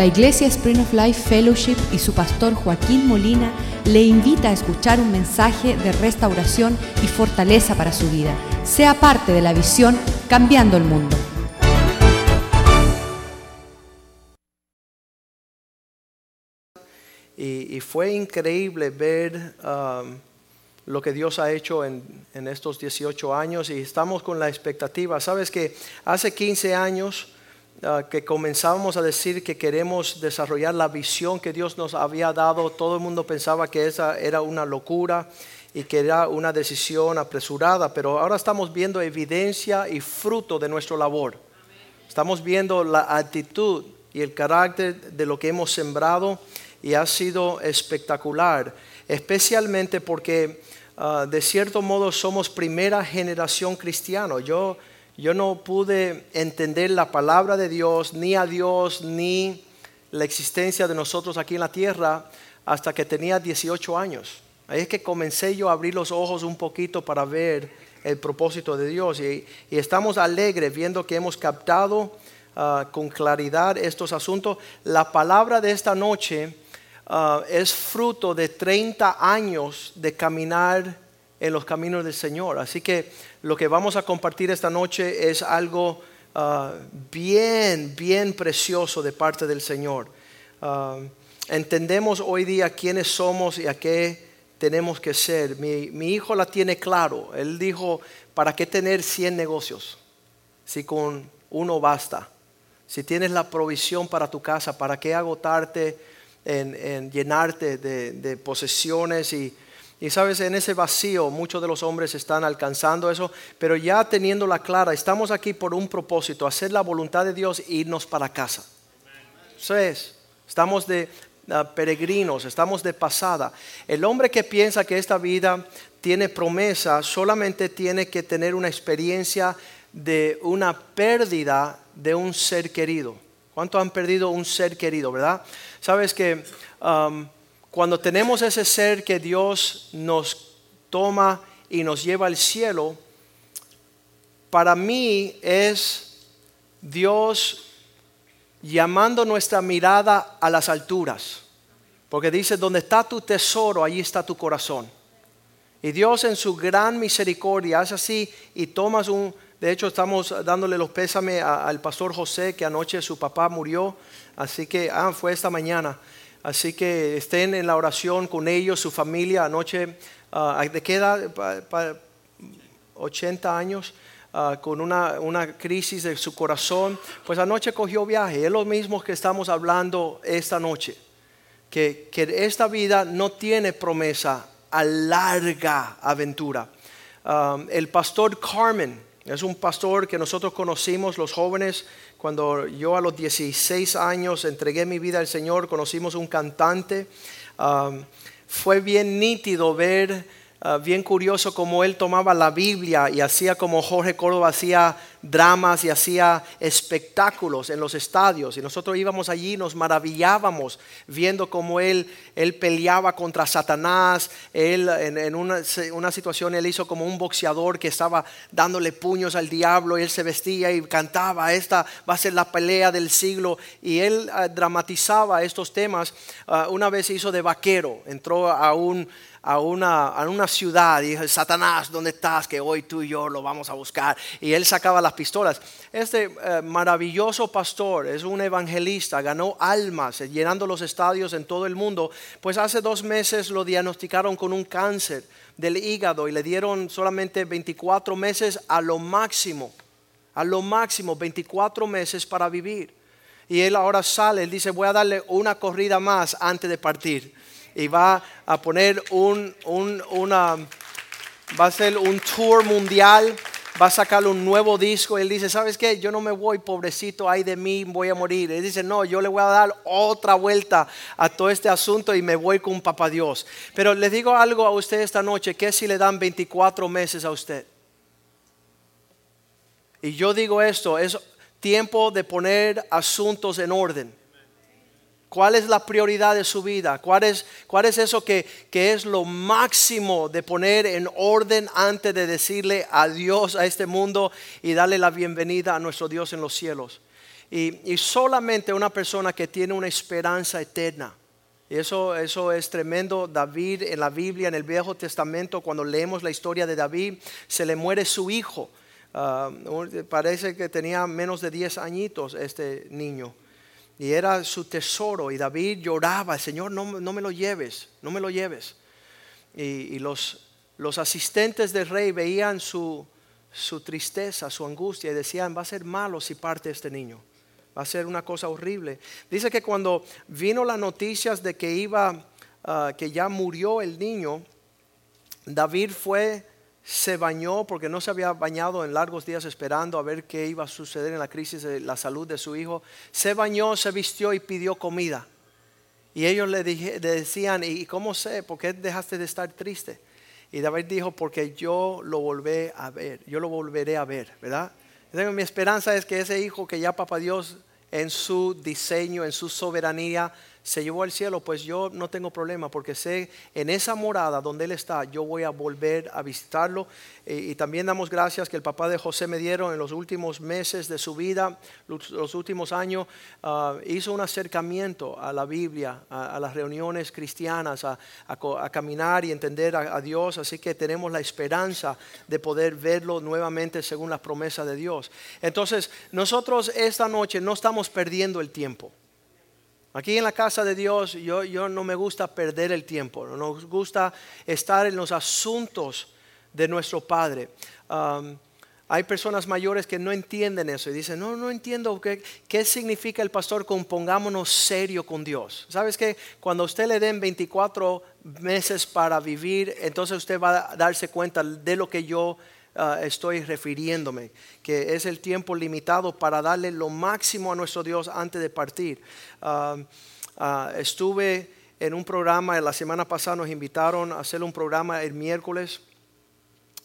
La Iglesia Spring of Life Fellowship y su pastor Joaquín Molina le invita a escuchar un mensaje de restauración y fortaleza para su vida. Sea parte de la visión Cambiando el Mundo. Y, fue increíble ver um, lo que Dios ha hecho en estos 18 años y estamos con la expectativa. Sabes que hace 15 años uh, que comenzábamos a decir que queremos desarrollar la visión que Dios nos había dado, todo el mundo pensaba que esa era una locura y que era una decisión apresurada, pero ahora estamos viendo evidencia y fruto de nuestra labor. Estamos viendo la actitud y el carácter de lo que hemos sembrado y ha sido espectacular, especialmente porque uh, de cierto modo somos primera generación cristiano. Yo, yo no pude entender la palabra de Dios, ni a Dios, ni la existencia de nosotros aquí en la tierra hasta que tenía 18 años. Ahí es que comencé yo a abrir los ojos un poquito para ver el propósito de Dios y, estamos alegres viendo que hemos captado uh, con claridad estos asuntos. La palabra de esta noche uh, es fruto de 30 años de caminar en los caminos del Señor. Así que lo que vamos a compartir esta noche es algo uh, bien, bien precioso de parte del Señor. Uh, entendemos hoy día quiénes somos y a qué tenemos que ser. Mi, hijo la tiene claro. Él dijo, ¿para qué tener 100 negocios si con uno basta? Si tienes la provisión para tu casa, ¿para qué agotarte en, en llenarte de, de posesiones? Y, y, sabes, en ese vacío muchos de los hombres están alcanzando eso, pero ya teniéndola clara, estamos aquí por un propósito, hacer la voluntad de Dios e irnos para casa. Eso es. Estamos de, Uh, peregrinos, estamos de pasada. El hombre que piensa que esta vida tiene promesa solamente tiene que tener una experiencia de una pérdida de un ser querido. ¿Cuántos han perdido un ser querido, verdad? Sabes que cuando tenemos ese ser que Dios nos toma y nos lleva al cielo, para mí es Dios llamando nuestra mirada a las alturas. Porque dice, donde está tu tesoro, allí está tu corazón. Y Dios en su gran misericordia hace así y tomas un... De hecho, estamos dándole los pésames al pastor José, que anoche su papá murió. Así que, ah, fue esta mañana. Así que estén en la oración con ellos, su familia. Anoche, uh, ¿de qué edad? Pa, pa, 80 años. Uh, con una, una, crisis de su corazón, pues anoche cogió viaje. Es lo mismo que estamos hablando esta noche. Que, que esta vida no tiene promesa a larga aventura. Um, el pastor Carmen es un pastor que nosotros conocimos, los jóvenes, cuando yo a los 16 años entregué mi vida al Señor, conocimos un cantante. Fue bien nítido ver Uh, bien curioso como él tomaba la Biblia y hacía como Jorge Córdoba hacía dramas y hacía espectáculos en los estadios. Y nosotros íbamos allí y nos maravillábamos viendo cómo él, él peleaba contra Satanás. Él en, en una, una, situación él hizo como un boxeador que estaba dándole puños al diablo y él se vestía y cantaba, esta va a ser la pelea del siglo. Y él uh, dramatizaba estos temas. Uh, una vez hizo de vaquero, entró a un a una, a una ciudad y dijo, Satanás, ¿dónde estás? Que hoy tú y yo lo vamos a buscar. Y él sacaba las pistolas. Este eh, maravilloso pastor es un evangelista, ganó almas eh, llenando los estadios en todo el mundo. Pues hace dos meses lo diagnosticaron con un cáncer del hígado y le dieron solamente 24 meses a lo máximo, a lo máximo 24 meses para vivir. Y él ahora sale, él dice, voy a darle una corrida más antes de partir y va a poner un, un, una, va a hacer un tour mundial, va a sacar un nuevo disco. Él dice, ¿sabes qué? Yo no me voy, pobrecito, ay de mí, voy a morir. Él dice, no, yo le voy a dar otra vuelta a todo este asunto y me voy con papá Dios. Pero le digo algo a usted esta noche, que si le dan 24 meses a usted? Y yo digo esto, es tiempo de poner asuntos en orden. ¿Cuál es la prioridad de su vida? ¿Cuál es, cuál es eso que, que, es lo máximo de poner en orden antes de decirle adiós a este mundo y darle la bienvenida a nuestro Dios en los cielos? Y, y solamente una persona que tiene una esperanza eterna. Y eso, eso es tremendo. David en la Biblia, en el Viejo Testamento, cuando leemos la historia de David, se le muere su hijo. Ah, parece que tenía menos de 10 añitos este niño. Y era su tesoro. Y David lloraba, Señor, no, no me lo lleves, no me lo lleves. Y, y los, los asistentes del rey veían su, su tristeza, su angustia y decían, va a ser malo si parte este niño. Va a ser una cosa horrible. Dice que cuando vino las noticias de que iba, ah, que ya murió el niño, David fue, se bañó porque no se había bañado en largos días esperando a ver qué iba a suceder en la crisis de la salud de su hijo. Se bañó, se vistió y pidió comida. Y ellos le, decían, ¿y cómo sé? ¿Por qué dejaste de estar triste? Y David dijo, porque yo lo volveré a ver, yo lo volveré a ver, ¿verdad? mi esperanza es que ese hijo que ya papá Dios en su diseño, en su soberanía, se llevó al cielo, pues yo no tengo problema porque sé en esa morada donde Él está, yo voy a volver a visitarlo. Y, también damos gracias que el papá de José me dieron en los últimos meses de su vida, los, últimos años, ah, hizo un acercamiento a la Biblia, a, las reuniones cristianas, a, caminar y entender a, Dios. Así que tenemos la esperanza de poder verlo nuevamente según las promesas de Dios. Entonces, nosotros esta noche no estamos perdiendo el tiempo. Aquí en la casa de Dios yo, no me gusta perder el tiempo, no nos gusta estar en los asuntos de nuestro Padre. Hay personas mayores que no entienden eso y dicen, no, no entiendo qué, significa el pastor pongámonos serio con Dios. ¿Sabes que Cuando usted le den 24 meses para vivir, entonces usted va a darse cuenta de lo que yo Ah, estoy refiriéndome, que es el tiempo limitado para darle lo máximo a nuestro Dios antes de partir. Ah, ah, estuve en un programa, la semana pasada nos invitaron a hacer un programa el miércoles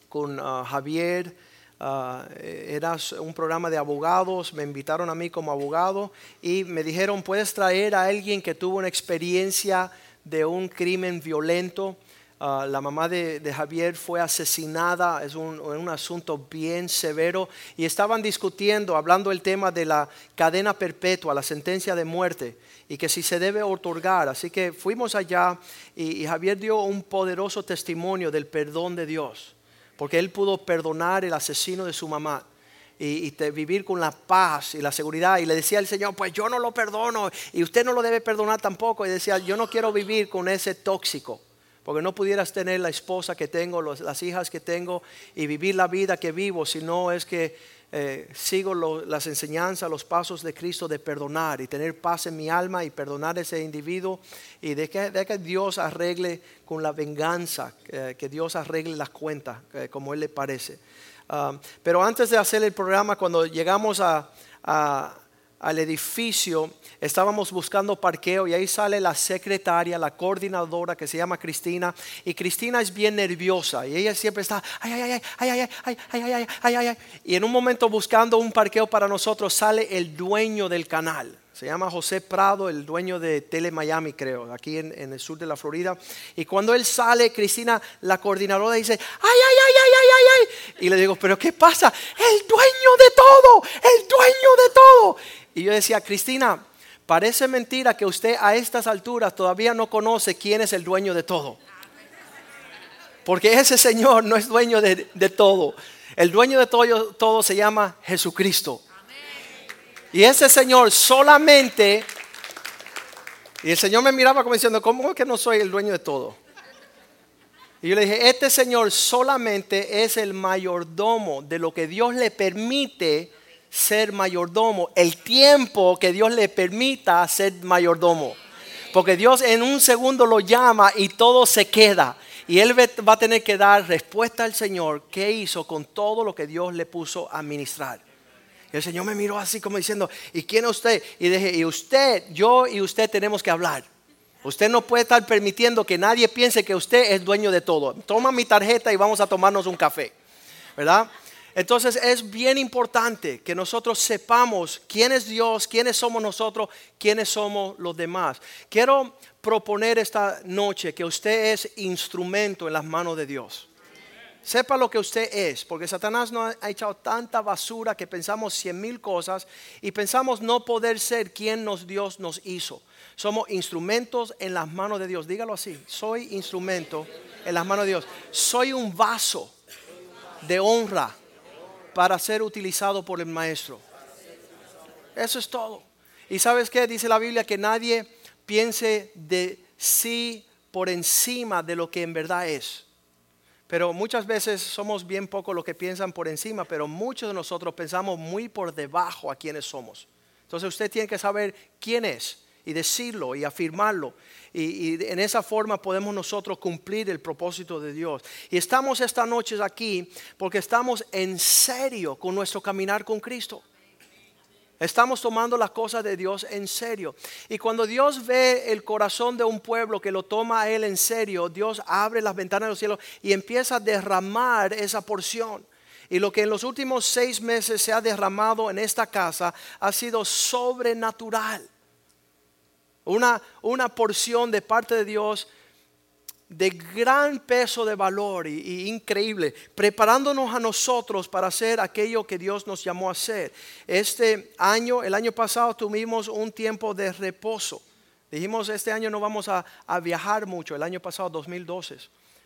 con Javier. era un programa de abogados, me invitaron a mí como abogado y me dijeron, puedes traer a alguien que tuvo una experiencia de un crimen violento Ah, la mamá de, Javier fue asesinada, es un, asunto bien severo, y estaban discutiendo, hablando el tema de la cadena perpetua, la sentencia de muerte, y que si se debe otorgar. Así que fuimos allá y, Javier dio un poderoso testimonio del perdón de Dios, porque él pudo perdonar el asesino de su mamá. Y vivir con la paz y la seguridad. Y le decía al Señor, pues yo no lo perdono y usted no lo debe perdonar tampoco. Y decía, yo no quiero vivir con ese tóxico porque no pudieras tener la esposa que tengo, las hijas que tengo y vivir la vida que vivo, si no es que eh, sigo las enseñanzas, los pasos de Cristo de perdonar y tener paz en mi alma y perdonar a ese individuo y de que, que Dios arregle con la venganza, eh, que Dios arregle las cuentas eh, como Él le parece. Ah, pero antes de hacer el programa, cuando llegamos a al edificio, estábamos buscando parqueo y ahí sale la secretaria, la coordinadora que se llama Cristina y Cristina es bien nerviosa y ella siempre está ay ay ay ay ay ay ay ay ay ay y en un momento buscando un parqueo para nosotros sale el dueño del canal. Se llama José Prado, el dueño de Tele Miami, creo, aquí en, en, el sur de la Florida. Y cuando él sale, Cristina, la coordinadora, dice, ay, ay, ay, ay, ay, ay, ay. Y le digo, pero ¿qué pasa? El dueño de todo, el dueño de todo. Y yo decía, Cristina, parece mentira que usted a estas alturas todavía no conoce quién es el dueño de todo. Porque ese Señor no es dueño de, todo. El dueño de todo, todo se llama Jesucristo. Y ese Señor solamente... Y el Señor me miraba como diciendo, ¿cómo es que no soy el dueño de todo? Y yo le dije, este Señor solamente es el mayordomo de lo que Dios le permite ser mayordomo, el tiempo que Dios le permita ser mayordomo. Porque Dios en un segundo lo llama y todo se queda. Y él va a tener que dar respuesta al Señor qué hizo con todo lo que Dios le puso a ministrar. Y el Señor me miró así como diciendo, ¿y quién es usted? Y dije, y usted, yo y usted tenemos que hablar. Usted no puede estar permitiendo que nadie piense que usted es dueño de todo. Toma mi tarjeta y vamos a tomarnos un café. ¿Verdad? Entonces es bien importante que nosotros sepamos quién es Dios, quiénes somos nosotros, quiénes somos los demás. Quiero proponer esta noche que usted es instrumento en las manos de Dios. Sepa lo que usted es, porque Satanás nos ha echado tanta basura que pensamos cien mil cosas y pensamos no poder ser quien nos Dios nos hizo. Somos instrumentos en las manos de Dios. Dígalo así, soy instrumento en las manos de Dios. Soy un vaso de honra para ser utilizado por el maestro. Eso es todo. Y sabes qué? Dice la Biblia que nadie piense de sí por encima de lo que en verdad es. Pero muchas veces somos bien poco lo que piensan por encima, pero muchos de nosotros pensamos muy por debajo a quienes somos. Entonces usted tiene que saber quién es y decirlo y afirmarlo. Y, en esa forma podemos nosotros cumplir el propósito de Dios. Y estamos esta noche aquí porque estamos en serio con nuestro caminar con Cristo. Estamos tomando las cosas de Dios en serio. Y cuando Dios ve el corazón de un pueblo que lo toma a Él en serio, Dios abre las ventanas del cielo y empieza a derramar esa porción. Y lo que en los últimos seis meses se ha derramado en esta casa ha sido sobrenatural. Una, una porción de parte de Dios de gran peso de valor y, increíble, preparándonos a nosotros para hacer aquello que Dios nos llamó a hacer. Este año, el año pasado tuvimos un tiempo de reposo. Dijimos, este año no vamos a, viajar mucho, el año pasado 2012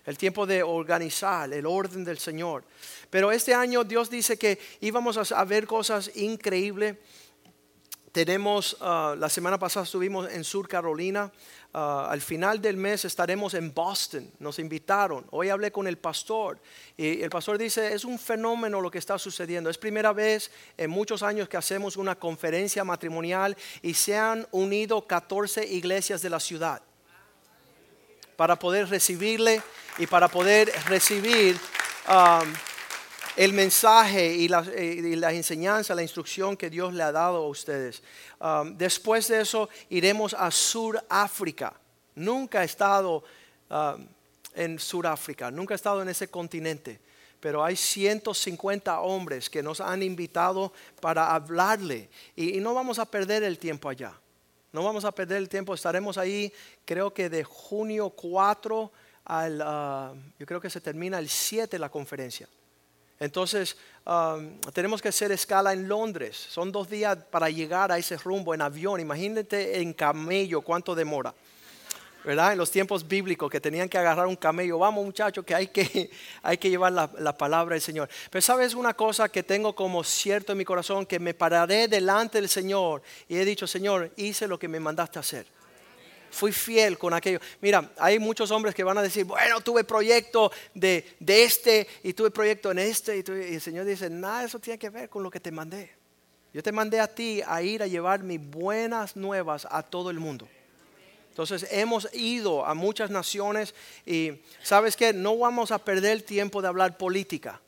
el tiempo de organizar, el orden del Señor. Pero este año Dios dice que íbamos a, ver cosas increíbles. Tenemos, ah, la semana pasada estuvimos en Sur Carolina, Ah, al final del mes estaremos en Boston, nos invitaron. Hoy hablé con el pastor y el pastor dice, es un fenómeno lo que está sucediendo. Es primera vez en muchos años que hacemos una conferencia matrimonial y se han unido 14 iglesias de la ciudad para poder recibirle y para poder recibir... Um, el mensaje y la, y la, enseñanza, la instrucción que Dios le ha dado a ustedes. Um, después de eso iremos a Suráfrica. Nunca he estado um, en Suráfrica, nunca he estado en ese continente, pero hay 150 hombres que nos han invitado para hablarle y, no vamos a perder el tiempo allá. No vamos a perder el tiempo, estaremos ahí creo que de junio 4 al, uh, yo creo que se termina el 7 la conferencia. Entonces, tenemos que hacer escala en Londres. Son dos días para llegar a ese rumbo en avión. Imagínate en camello cuánto demora. ¿Verdad? En los tiempos bíblicos que tenían que agarrar un camello. Vamos muchachos, que hay que, hay que llevar la, la palabra del Señor. Pero sabes una cosa que tengo como cierto en mi corazón, que me pararé delante del Señor y he dicho, Señor, hice lo que me mandaste a hacer fui fiel con aquello. Mira, hay muchos hombres que van a decir, bueno, tuve proyecto de, este y tuve proyecto en este. Y, el Señor dice, nada, eso tiene que ver con lo que te mandé. Yo te mandé a ti a ir a llevar mis buenas nuevas a todo el mundo. Entonces hemos ido a muchas naciones y sabes que no vamos a perder tiempo de hablar política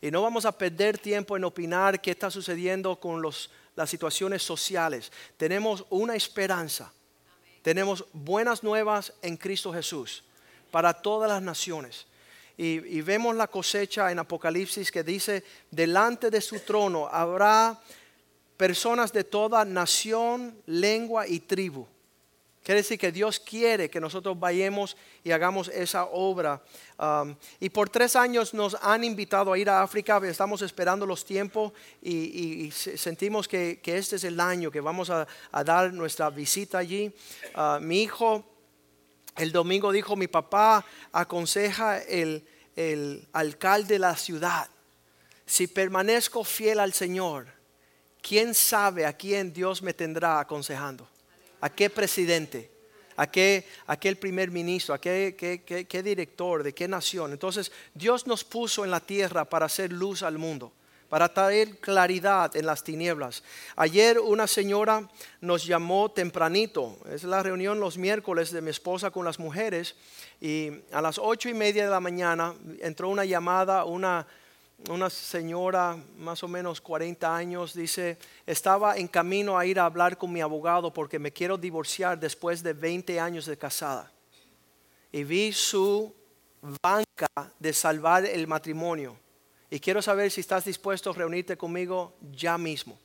y no vamos a perder tiempo en opinar qué está sucediendo con los, las situaciones sociales. Tenemos una esperanza tenemos buenas nuevas en Cristo Jesús para todas las naciones. Y, vemos la cosecha en Apocalipsis que dice, delante de su trono habrá personas de toda nación, lengua y tribu. Quiere decir que Dios quiere que nosotros vayamos y hagamos esa obra. Y por tres años nos han invitado a ir a África, estamos esperando los tiempos y, sentimos que, este es el año que vamos a, dar nuestra visita allí. Uh, mi hijo el domingo dijo, mi papá aconseja el, el alcalde de la ciudad, si permanezco fiel al Señor, ¿quién sabe a quién Dios me tendrá aconsejando? ¿A qué presidente? ¿A qué, aquel primer ministro? ¿A qué, qué, director? ¿De qué nación? Entonces Dios nos puso en la tierra para hacer luz al mundo para traer claridad en las tinieblas. Ayer una señora nos llamó tempranito, es la reunión los miércoles de mi esposa con las mujeres, y a las ocho y media de la mañana entró una llamada, una una señora más o menos 40 años, dice, estaba en camino a ir a hablar con mi abogado porque me quiero divorciar después de 20 años de casada. Y vi su banca de salvar el matrimonio. Y quiero saber si estás dispuesto a reunirte conmigo ya mismo.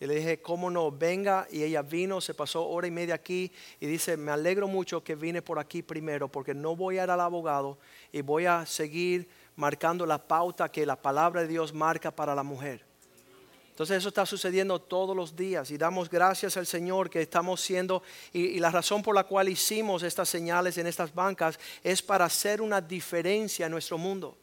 Y le dije, ¿cómo no? Venga. Y ella vino, se pasó hora y media aquí y dice, me alegro mucho que vine por aquí primero porque no voy a ir al abogado y voy a seguir marcando la pauta que la palabra de Dios marca para la mujer. Entonces eso está sucediendo todos los días y damos gracias al Señor que estamos siendo, y, la razón por la cual hicimos estas señales en estas bancas es para hacer una diferencia en nuestro mundo.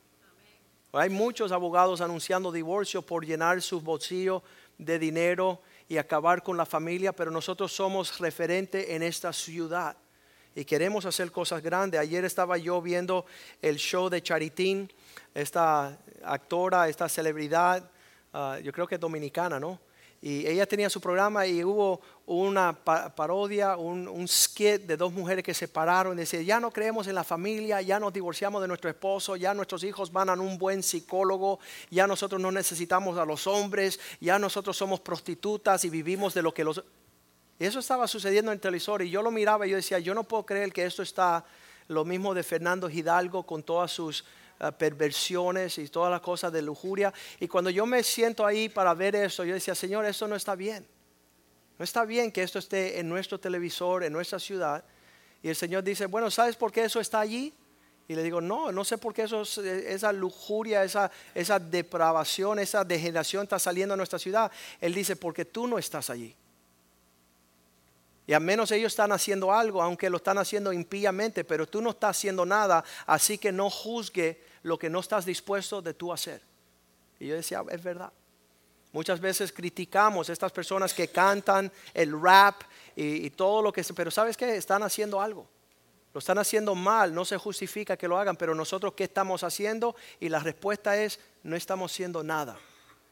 Hay muchos abogados anunciando divorcio por llenar sus bolsillos de dinero y acabar con la familia, pero nosotros somos referente en esta ciudad y queremos hacer cosas grandes. Ayer estaba yo viendo el show de Charitín, esta actora, esta celebridad, ah, yo creo que es dominicana, ¿no? Y ella tenía su programa y hubo una parodia, un, skit de dos mujeres que se pararon y decían, ya no creemos en la familia, ya nos divorciamos de nuestro esposo, ya nuestros hijos van a un buen psicólogo, ya nosotros no necesitamos a los hombres, ya nosotros somos prostitutas y vivimos de lo que los... Eso estaba sucediendo en el televisor y yo lo miraba y yo decía, yo no puedo creer que esto está lo mismo de Fernando Hidalgo con todas sus eh, perversiones y todas las cosas de lujuria. Y cuando yo me siento ahí para ver eso, yo decía, Señor, esto no está bien. No está bien que esto esté en nuestro televisor, en nuestra ciudad. Y el Señor dice, bueno, ¿sabes por qué eso está allí? Y le digo, no, no sé por qué eso, esa lujuria, esa, esa depravación, esa degeneración está saliendo a nuestra ciudad. Él dice, porque tú no estás allí. Y al menos ellos están haciendo algo, aunque lo están haciendo impíamente, pero tú no estás haciendo nada, así que no juzgue lo que no estás dispuesto de tú hacer. Y yo decía, es verdad. Muchas veces criticamos a estas personas que cantan el rap y, todo lo que... Pero ¿sabes qué? Están haciendo algo. Lo están haciendo mal, no se justifica que lo hagan, pero nosotros ¿qué estamos haciendo? Y la respuesta es, no estamos haciendo nada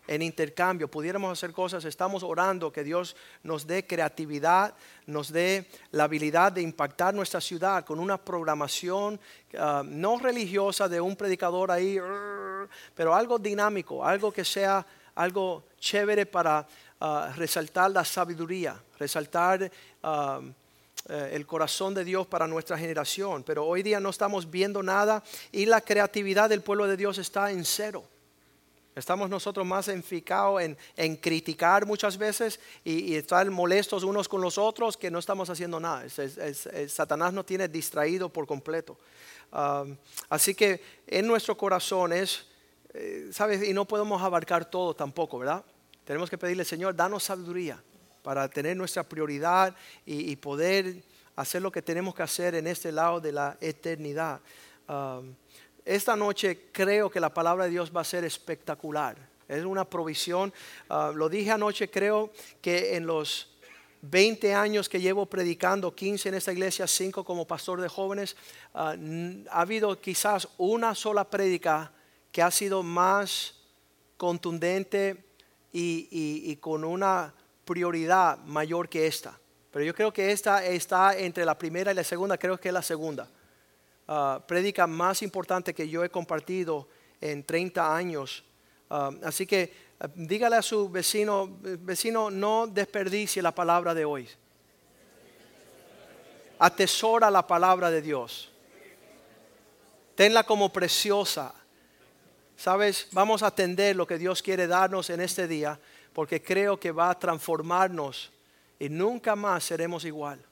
en intercambio, pudiéramos hacer cosas, estamos orando que Dios nos dé creatividad, nos dé la habilidad de impactar nuestra ciudad con una programación ah, no religiosa de un predicador ahí, pero algo dinámico, algo que sea algo chévere para ah, resaltar la sabiduría, resaltar ah, eh, el corazón de Dios para nuestra generación. Pero hoy día no estamos viendo nada y la creatividad del pueblo de Dios está en cero. Estamos nosotros más enficados en, criticar muchas veces y, estar molestos unos con los otros que no estamos haciendo nada. Satanás nos tiene distraído por completo. así que en nuestro corazón es, eh, ¿sabes? Y no podemos abarcar todo tampoco, ¿verdad? Tenemos que pedirle, Señor, danos sabiduría para tener nuestra prioridad y, poder hacer lo que tenemos que hacer en este lado de la eternidad esta noche creo que la palabra de Dios va a ser espectacular. Es una provisión. Ah, lo dije anoche, creo que en los 20 años que llevo predicando, 15 en esta iglesia, 5 como pastor de jóvenes, ah, ha habido quizás una sola prédica que ha sido más contundente y con una prioridad mayor que esta. Pero yo creo que esta está entre la primera y la segunda, creo que es la segunda. Uh, prédica más importante que yo he compartido en 30 años. Uh, así que uh, dígale a su vecino, vecino, no desperdicie la palabra de hoy. Atesora la palabra de Dios. Tenla como preciosa. Sabes, vamos a atender lo que Dios quiere darnos en este día, porque creo que va a transformarnos y nunca más seremos igual.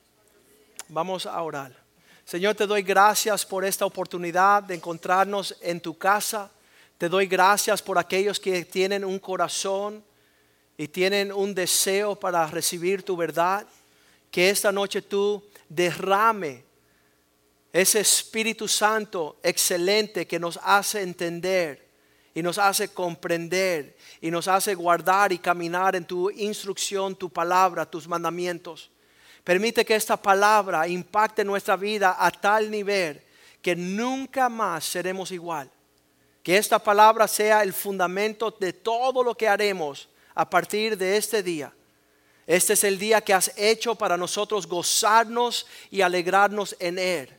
Vamos a orar. Señor, te doy gracias por esta oportunidad de encontrarnos en tu casa. Te doy gracias por aquellos que tienen un corazón y tienen un deseo para recibir tu verdad. Que esta noche tú derrame ese Espíritu Santo excelente que nos hace entender y nos hace comprender y nos hace guardar y caminar en tu instrucción, tu palabra, tus mandamientos. Permite que esta palabra impacte nuestra vida a tal nivel que nunca más seremos igual. Que esta palabra sea el fundamento de todo lo que haremos a partir de este día. Este es el día que has hecho para nosotros gozarnos y alegrarnos en él.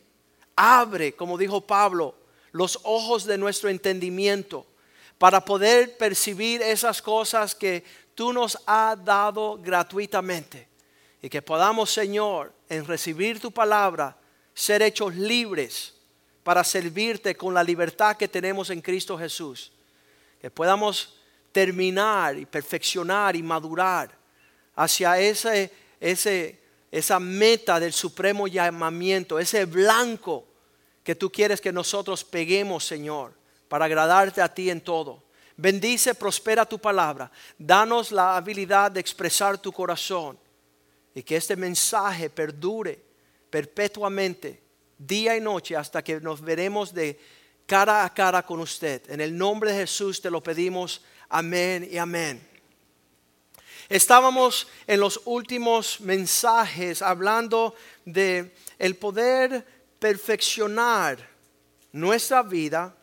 Abre, como dijo Pablo, los ojos de nuestro entendimiento para poder percibir esas cosas que tú nos has dado gratuitamente y que podamos, Señor, en recibir tu palabra, ser hechos libres para servirte con la libertad que tenemos en Cristo Jesús. Que podamos terminar y perfeccionar y madurar hacia ese, ese, esa meta del supremo llamamiento, ese blanco que tú quieres que nosotros peguemos, Señor, para agradarte a ti en todo. Bendice, prospera tu palabra. Danos la habilidad de expresar tu corazón y que este mensaje perdure perpetuamente, día y noche, hasta que nos veremos de cara a cara con usted. En el nombre de Jesús te lo pedimos. Amén y amén. Estábamos en los últimos mensajes hablando de el poder perfeccionar nuestra vida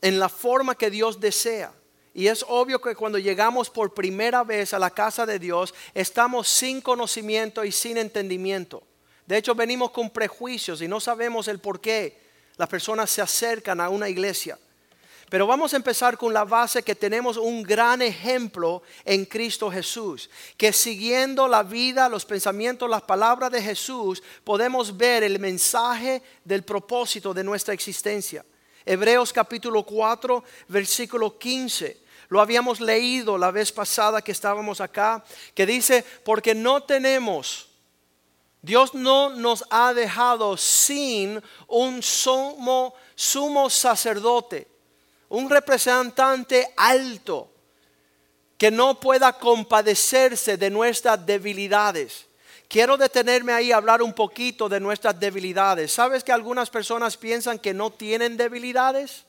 en la forma que Dios desea. Y es obvio que cuando llegamos por primera vez a la casa de Dios, estamos sin conocimiento y sin entendimiento. De hecho, venimos con prejuicios y no sabemos el por qué las personas se acercan a una iglesia. Pero vamos a empezar con la base que tenemos un gran ejemplo en Cristo Jesús, que siguiendo la vida, los pensamientos, las palabras de Jesús, podemos ver el mensaje del propósito de nuestra existencia. Hebreos capítulo 4, versículo 15. Lo habíamos leído la vez pasada que estábamos acá, que dice, porque no tenemos, Dios no nos ha dejado sin un sumo, sumo sacerdote, un representante alto que no pueda compadecerse de nuestras debilidades. Quiero detenerme ahí a hablar un poquito de nuestras debilidades. ¿Sabes que algunas personas piensan que no tienen debilidades?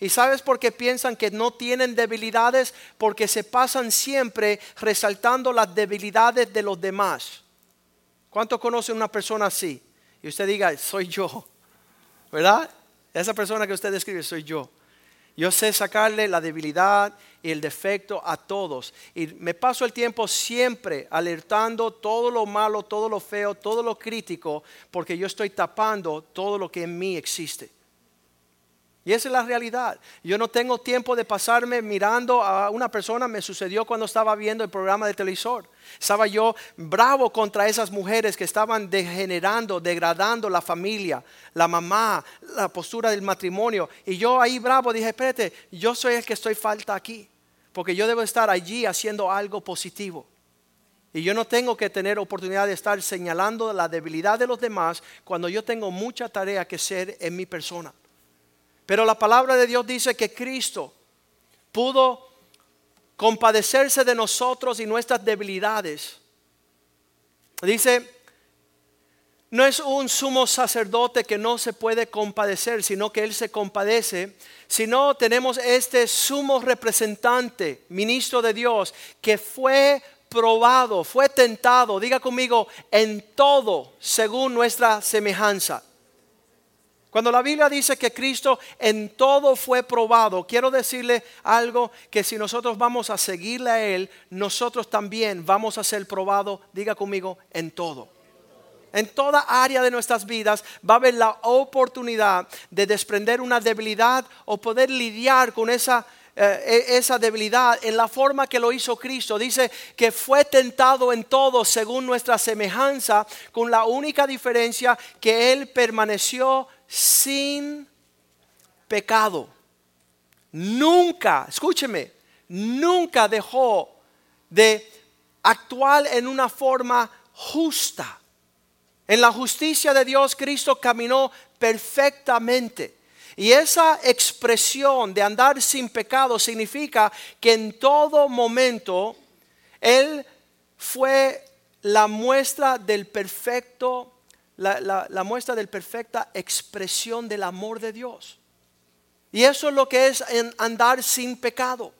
¿Y sabes por qué piensan que no tienen debilidades? Porque se pasan siempre resaltando las debilidades de los demás. ¿Cuánto conoce una persona así? Y usted diga, soy yo. ¿Verdad? Esa persona que usted describe, soy yo. Yo sé sacarle la debilidad y el defecto a todos. Y me paso el tiempo siempre alertando todo lo malo, todo lo feo, todo lo crítico, porque yo estoy tapando todo lo que en mí existe. Y esa es la realidad. Yo no tengo tiempo de pasarme mirando a una persona. Me sucedió cuando estaba viendo el programa de televisor. Estaba yo bravo contra esas mujeres que estaban degenerando, degradando la familia, la mamá, la postura del matrimonio. Y yo ahí bravo dije, espérate, yo soy el que estoy falta aquí. Porque yo debo estar allí haciendo algo positivo. Y yo no tengo que tener oportunidad de estar señalando la debilidad de los demás cuando yo tengo mucha tarea que hacer en mi persona. Pero la palabra de Dios dice que Cristo pudo compadecerse de nosotros y nuestras debilidades. Dice, no es un sumo sacerdote que no se puede compadecer, sino que Él se compadece, sino tenemos este sumo representante, ministro de Dios, que fue probado, fue tentado, diga conmigo, en todo según nuestra semejanza. Cuando la Biblia dice que Cristo en todo fue probado, quiero decirle algo que si nosotros vamos a seguirle a Él, nosotros también vamos a ser probados, diga conmigo, en todo. En toda área de nuestras vidas va a haber la oportunidad de desprender una debilidad o poder lidiar con esa, eh, e, esa debilidad en la forma que lo hizo Cristo. Dice que fue tentado en todo según nuestra semejanza, con la única diferencia que Él permaneció sin pecado. Nunca, escúcheme, nunca dejó de actuar en una forma justa. En la justicia de Dios Cristo caminó perfectamente. Y esa expresión de andar sin pecado significa que en todo momento Él fue la muestra del perfecto la, muestra de perfecta expresión del amor de Dios. Y eso es lo que es andar sin pecado.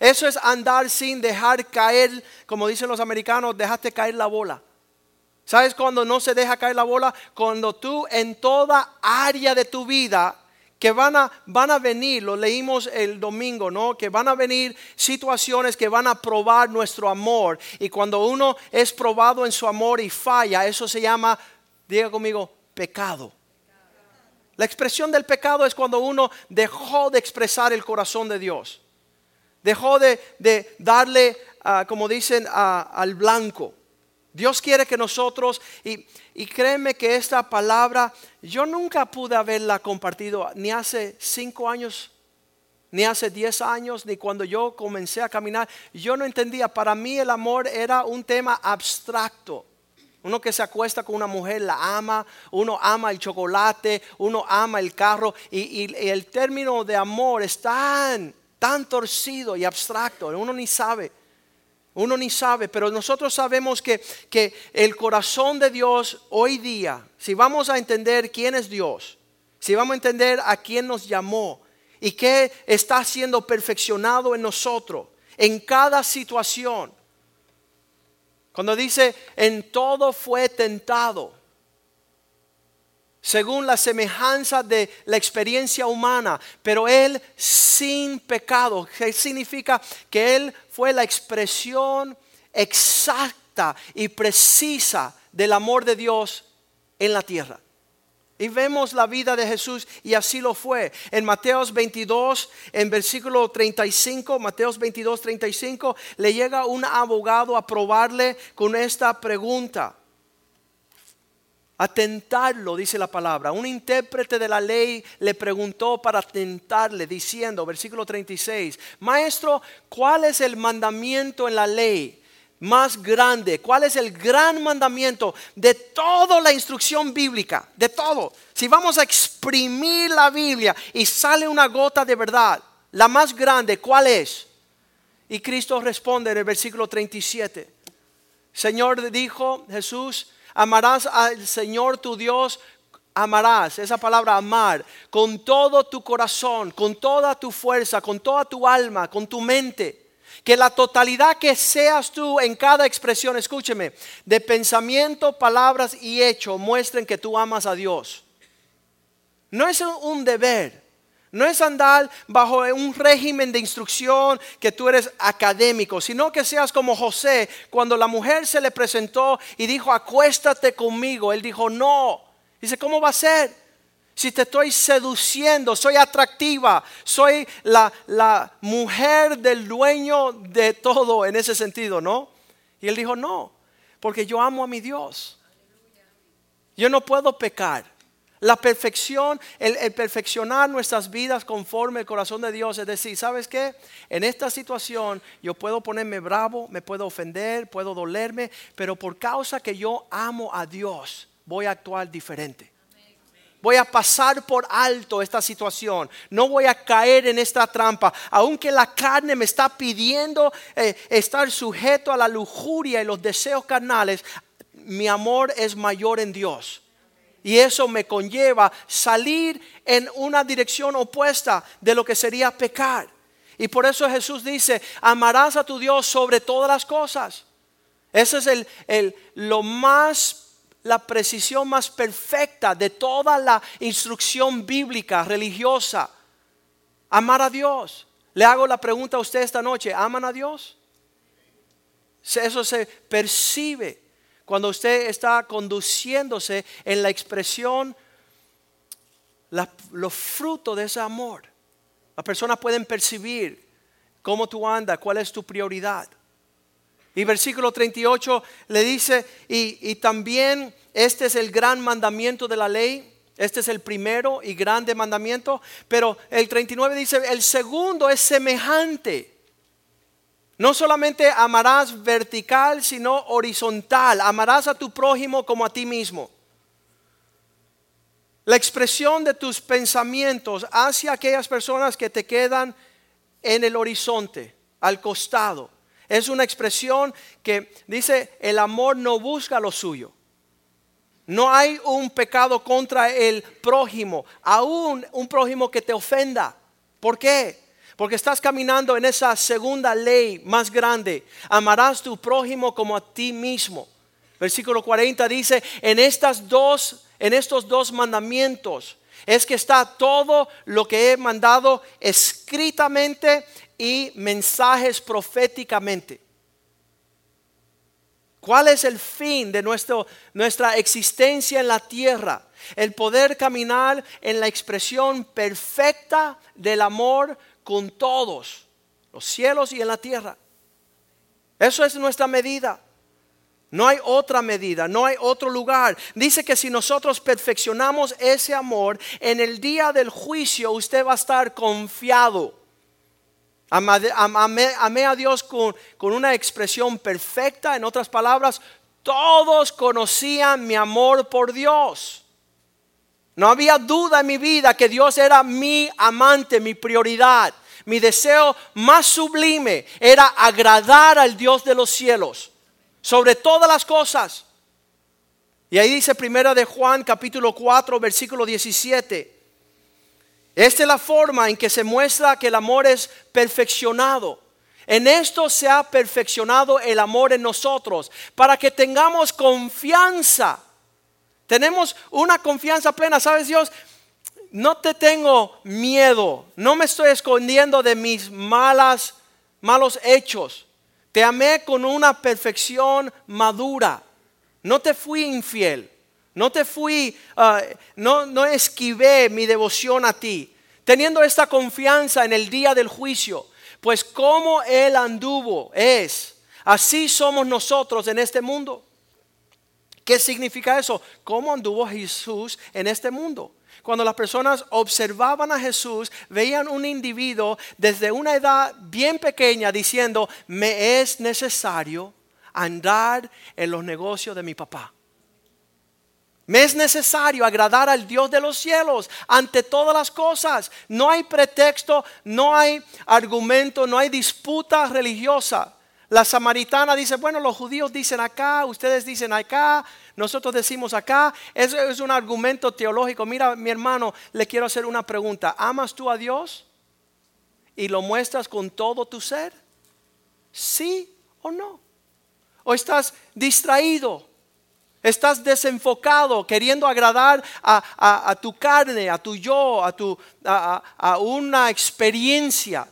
Eso es andar sin dejar caer, como dicen los americanos, dejaste caer la bola. ¿Sabes cuando no se deja caer la bola? Cuando tú en toda área de tu vida que van a, van a venir, lo leímos el domingo, ¿no? Que van a venir situaciones que van a probar nuestro amor. Y cuando uno es probado en su amor y falla, eso se llama, diga conmigo, pecado. La expresión del pecado es cuando uno dejó de expresar el corazón de Dios. Dejó de, darle, ah, como dicen, al blanco. Dios quiere que nosotros, y, créeme que esta palabra, yo nunca pude haberla compartido ni hace cinco años, ni hace 10 años, ni cuando yo comencé a caminar. Yo no entendía, para mí el amor era un tema abstracto. Uno que se acuesta con una mujer la ama, uno ama el chocolate, uno ama el carro y, y el término de amor es tan, tan torcido y abstracto, uno ni sabe. Uno ni sabe, pero nosotros sabemos que, que el corazón de Dios hoy día, si vamos a entender quién es Dios, si vamos a entender a quién nos llamó y qué está siendo perfeccionado en nosotros, en cada situación. Cuando dice, en todo fue tentado, según la semejanza de la experiencia humana, pero Él sin pecado. ¿Qué significa? Que Él fue la expresión exacta y precisa del amor de Dios en la tierra. Y vemos la vida de Jesús y así lo fue. En Mateos 22, en versículo 35, Mateos 22, 35, le llega un abogado a probarle con esta pregunta a tentarlo, dice la palabra. Un intérprete de la ley le preguntó para tentarle, diciendo, versículo 36, Maestro, ¿cuál es el mandamiento en la ley más grande? ¿Cuál es el gran mandamiento de toda la instrucción bíblica? De todo. Si vamos a exprimir la Biblia y sale una gota de verdad, la más grande, ¿cuál es? Y Cristo responde en el versículo 37. Señor dijo Jesús, Amarás al Señor tu Dios amarás, esa palabra amar, con todo tu corazón, con toda tu fuerza, con toda tu alma, con tu mente. Que la totalidad que seas tú en cada expresión, escúcheme, de pensamiento, palabras y hecho muestren que tú amas a Dios. No es un deber, no es andar bajo un régimen de instrucción que tú eres académico, sino que seas como José. Cuando la mujer se le presentó y dijo, acuéstate conmigo, él dijo, no. Dice, ¿cómo va a ser? Si te estoy seduciendo, soy atractiva, soy la, la mujer del dueño de todo en ese sentido, ¿no? Y él dijo, no, porque yo amo a mi Dios. Yo no puedo pecar. La perfección, el, perfeccionar nuestras vidas conforme el corazón de Dios. Es decir, ¿sabes qué? En esta situación yo puedo ponerme bravo, me puedo ofender, puedo dolerme, pero por causa que yo amo a Dios, voy a actuar diferente. Voy a pasar por alto esta situación. No voy a caer en esta trampa. Aunque la carne me está pidiendo eh, estar sujeto a la lujuria y los deseos carnales, mi amor es mayor en Dios. Y eso me conlleva salir en una dirección opuesta de lo que sería pecar. Y por eso Jesús dice, amarás a tu Dios sobre todas las cosas. Esa es el, el, lo más, la precisión más perfecta de toda la instrucción bíblica, religiosa. Amar a Dios. Le hago la pregunta a usted esta noche, ¿aman a Dios? Eso se percibe cuando usted está conduciéndose en la expresión, los frutos de ese amor. Las personas pueden percibir cómo tú andas, cuál es tu prioridad. Y versículo 38 le dice, y, y también este es el gran mandamiento de la ley, este es el primero y grande mandamiento, pero el 39 dice, el segundo es semejante. No solamente amarás vertical, sino horizontal. Amarás a tu prójimo como a ti mismo. La expresión de tus pensamientos hacia aquellas personas que te quedan en el horizonte, al costado. Es una expresión que dice, el amor no busca lo suyo. No hay un pecado contra el prójimo, aún un prójimo que te ofenda. ¿Por qué? Porque estás caminando en esa segunda ley más grande. Amarás tu prójimo como a ti mismo. Versículo 40 dice, en estas dos, en estos dos mandamientos es que está todo lo que he mandado escritamente y mensajes proféticamente. ¿Cuál es el fin de nuestro, nuestra existencia en la tierra? El poder caminar en la expresión perfecta del amor con todos, los cielos y en la tierra. Eso es nuestra medida. No hay otra medida, no hay otro lugar. Dice que si nosotros perfeccionamos ese amor, en el día del juicio usted va a estar confiado. Amé, a Dios con, con una expresión perfecta, en otras palabras, todos conocían mi amor por Dios. No había duda en mi vida que Dios era mi amante, mi prioridad. Mi deseo más sublime era agradar al Dios de los cielos sobre todas las cosas. Y ahí dice primera de Juan capítulo 4 versículo 17. Esta es la forma en que se muestra que el amor es perfeccionado. En esto se ha perfeccionado el amor en nosotros, para que tengamos confianza. Tenemos una confianza plena, ¿sabes Dios? No te tengo miedo, no me estoy escondiendo de mis malas malos hechos. Te amé con una perfección madura. No te fui infiel. No te fui, ah, no, no esquivé mi devoción a ti. Teniendo esta confianza en el día del juicio. Pues como Él anduvo es, así somos nosotros en este mundo. ¿Qué significa eso? ¿Cómo anduvo Jesús en este mundo? Cuando las personas observaban a Jesús, veían un individuo desde una edad bien pequeña diciendo, me es necesario andar en los negocios de mi papá. Me es necesario agradar al Dios de los cielos ante todas las cosas. No hay pretexto, no hay argumento, no hay disputa religiosa. La samaritana dice, bueno, los judíos dicen acá, ustedes dicen acá, nosotros decimos acá. Eso es un argumento teológico. Mira, mi hermano, le quiero hacer una pregunta. ¿Amas tú a Dios? ¿Y lo muestras con todo tu ser? ¿Sí o no? ¿O estás distraído? Estás desenfocado, queriendo agradar a, tu carne, a tu yo, a, tu, a una experiencia,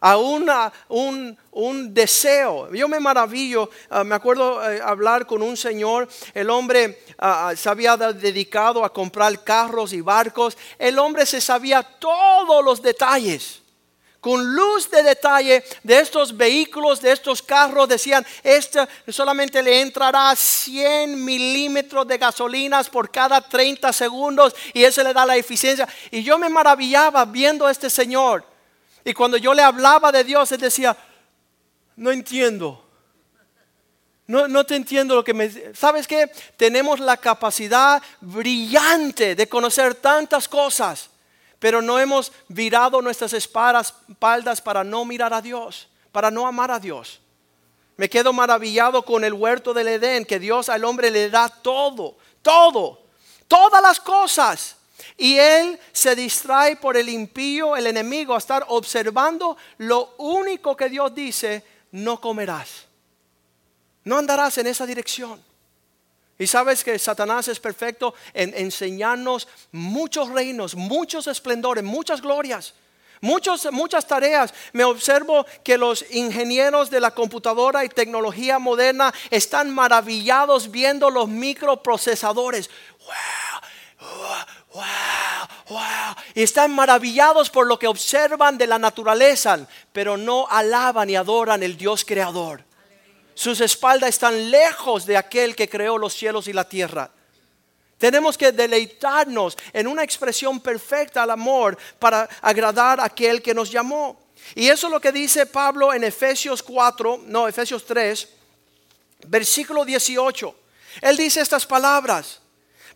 a un, un deseo. Yo me maravillo, ah, me acuerdo eh, hablar con un señor, el hombre ah, se había dedicado a comprar carros y barcos, el hombre se sabía todos los detalles con luz de detalle de estos vehículos, de estos carros, decían, este solamente le entrará 100 milímetros de gasolinas por cada 30 segundos y eso le da la eficiencia. Y yo me maravillaba viendo a este señor. Y cuando yo le hablaba de Dios, él decía, no entiendo. No, no te entiendo lo que me... ¿Sabes qué? Tenemos la capacidad brillante de conocer tantas cosas pero no hemos virado nuestras espaldas para no mirar a Dios, para no amar a Dios. Me quedo maravillado con el huerto del Edén, que Dios al hombre le da todo, todo, todas las cosas. Y él se distrae por el impío, el enemigo, a estar observando lo único que Dios dice, no comerás. No andarás en esa dirección. Y sabes que Satanás es perfecto en enseñarnos muchos reinos, muchos esplendores, muchas glorias, muchos, muchas tareas. Me observo que los ingenieros de la computadora y tecnología moderna están maravillados viendo los microprocesadores. ¡Wow! ¡Wow! ¡Wow! Y están maravillados por lo que observan de la naturaleza, pero no alaban y adoran el Dios creador. Sus espaldas están lejos de aquel que creó los cielos y la tierra. Tenemos que deleitarnos en una expresión perfecta al amor para agradar a aquel que nos llamó. Y eso es lo que dice Pablo en Efesios 4, no, Efesios 3, versículo 18. Él dice estas palabras,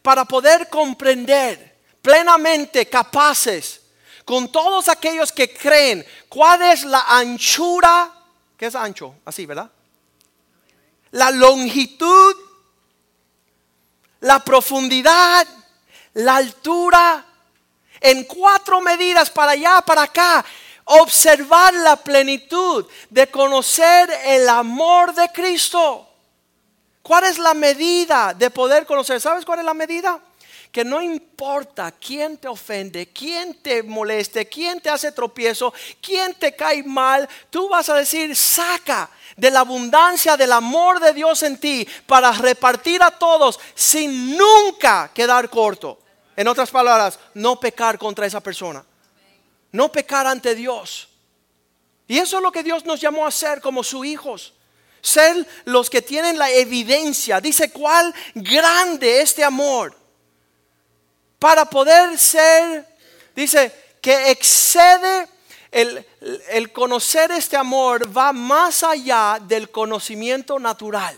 para poder comprender plenamente capaces con todos aquellos que creen cuál es la anchura, ¿qué es ancho? Así, ¿verdad? la longitud, la profundidad, la altura, en cuatro medidas para allá, para acá. Observar la plenitud de conocer el amor de Cristo. ¿Cuál es la medida de poder conocer? ¿Sabes cuál es la medida? Que no importa quién te ofende, quién te moleste, quién te hace tropiezo, quién te cae mal, tú vas a decir, saca de la abundancia del amor de Dios en ti para repartir a todos sin nunca quedar corto. En otras palabras, no pecar contra esa persona. No pecar ante Dios. Y eso es lo que Dios nos llamó a ser como sus hijos. Ser los que tienen la evidencia. Dice cuál grande este amor. Para poder ser, dice, que excede el, el conocer este amor va más allá del conocimiento natural.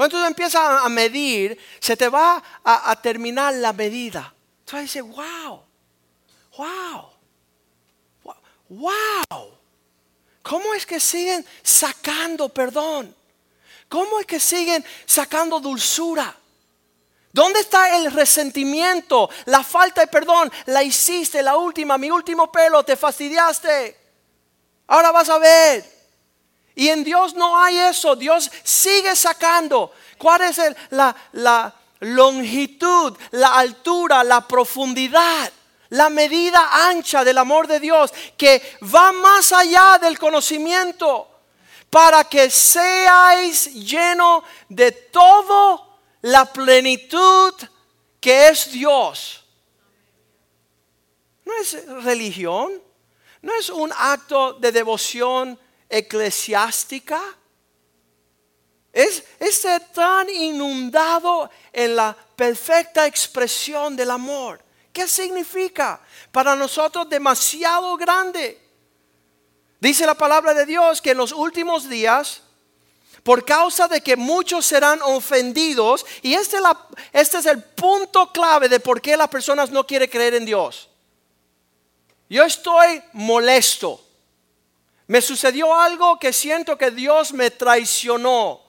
Cuando tú empiezas a medir, se te va a, terminar la medida. Tú dices, wow, wow, wow. ¿Cómo es que siguen sacando perdón? ¿Cómo es que siguen sacando dulzura? ¿Dónde está el resentimiento, la falta de perdón? La hiciste, la última, mi último pelo, te fastidiaste. Ahora vas a ver. Y en Dios no hay eso. Dios sigue sacando. ¿Cuál es la, la longitud, la altura, la profundidad? La medida ancha del amor de Dios que va más allá del conocimiento para que seáis lleno de todo la plenitud que es Dios. No es religión, no es un acto de devoción eclesiástica. Es, ser tan inundado en la perfecta expresión del amor. ¿Qué significa? Para nosotros demasiado grande. Dice la palabra de Dios que en los últimos días, por causa de que muchos serán ofendidos, y este es, la, este es el punto clave de por qué las personas no quieren creer en Dios. Yo estoy molesto me sucedió algo que siento que Dios me traicionó.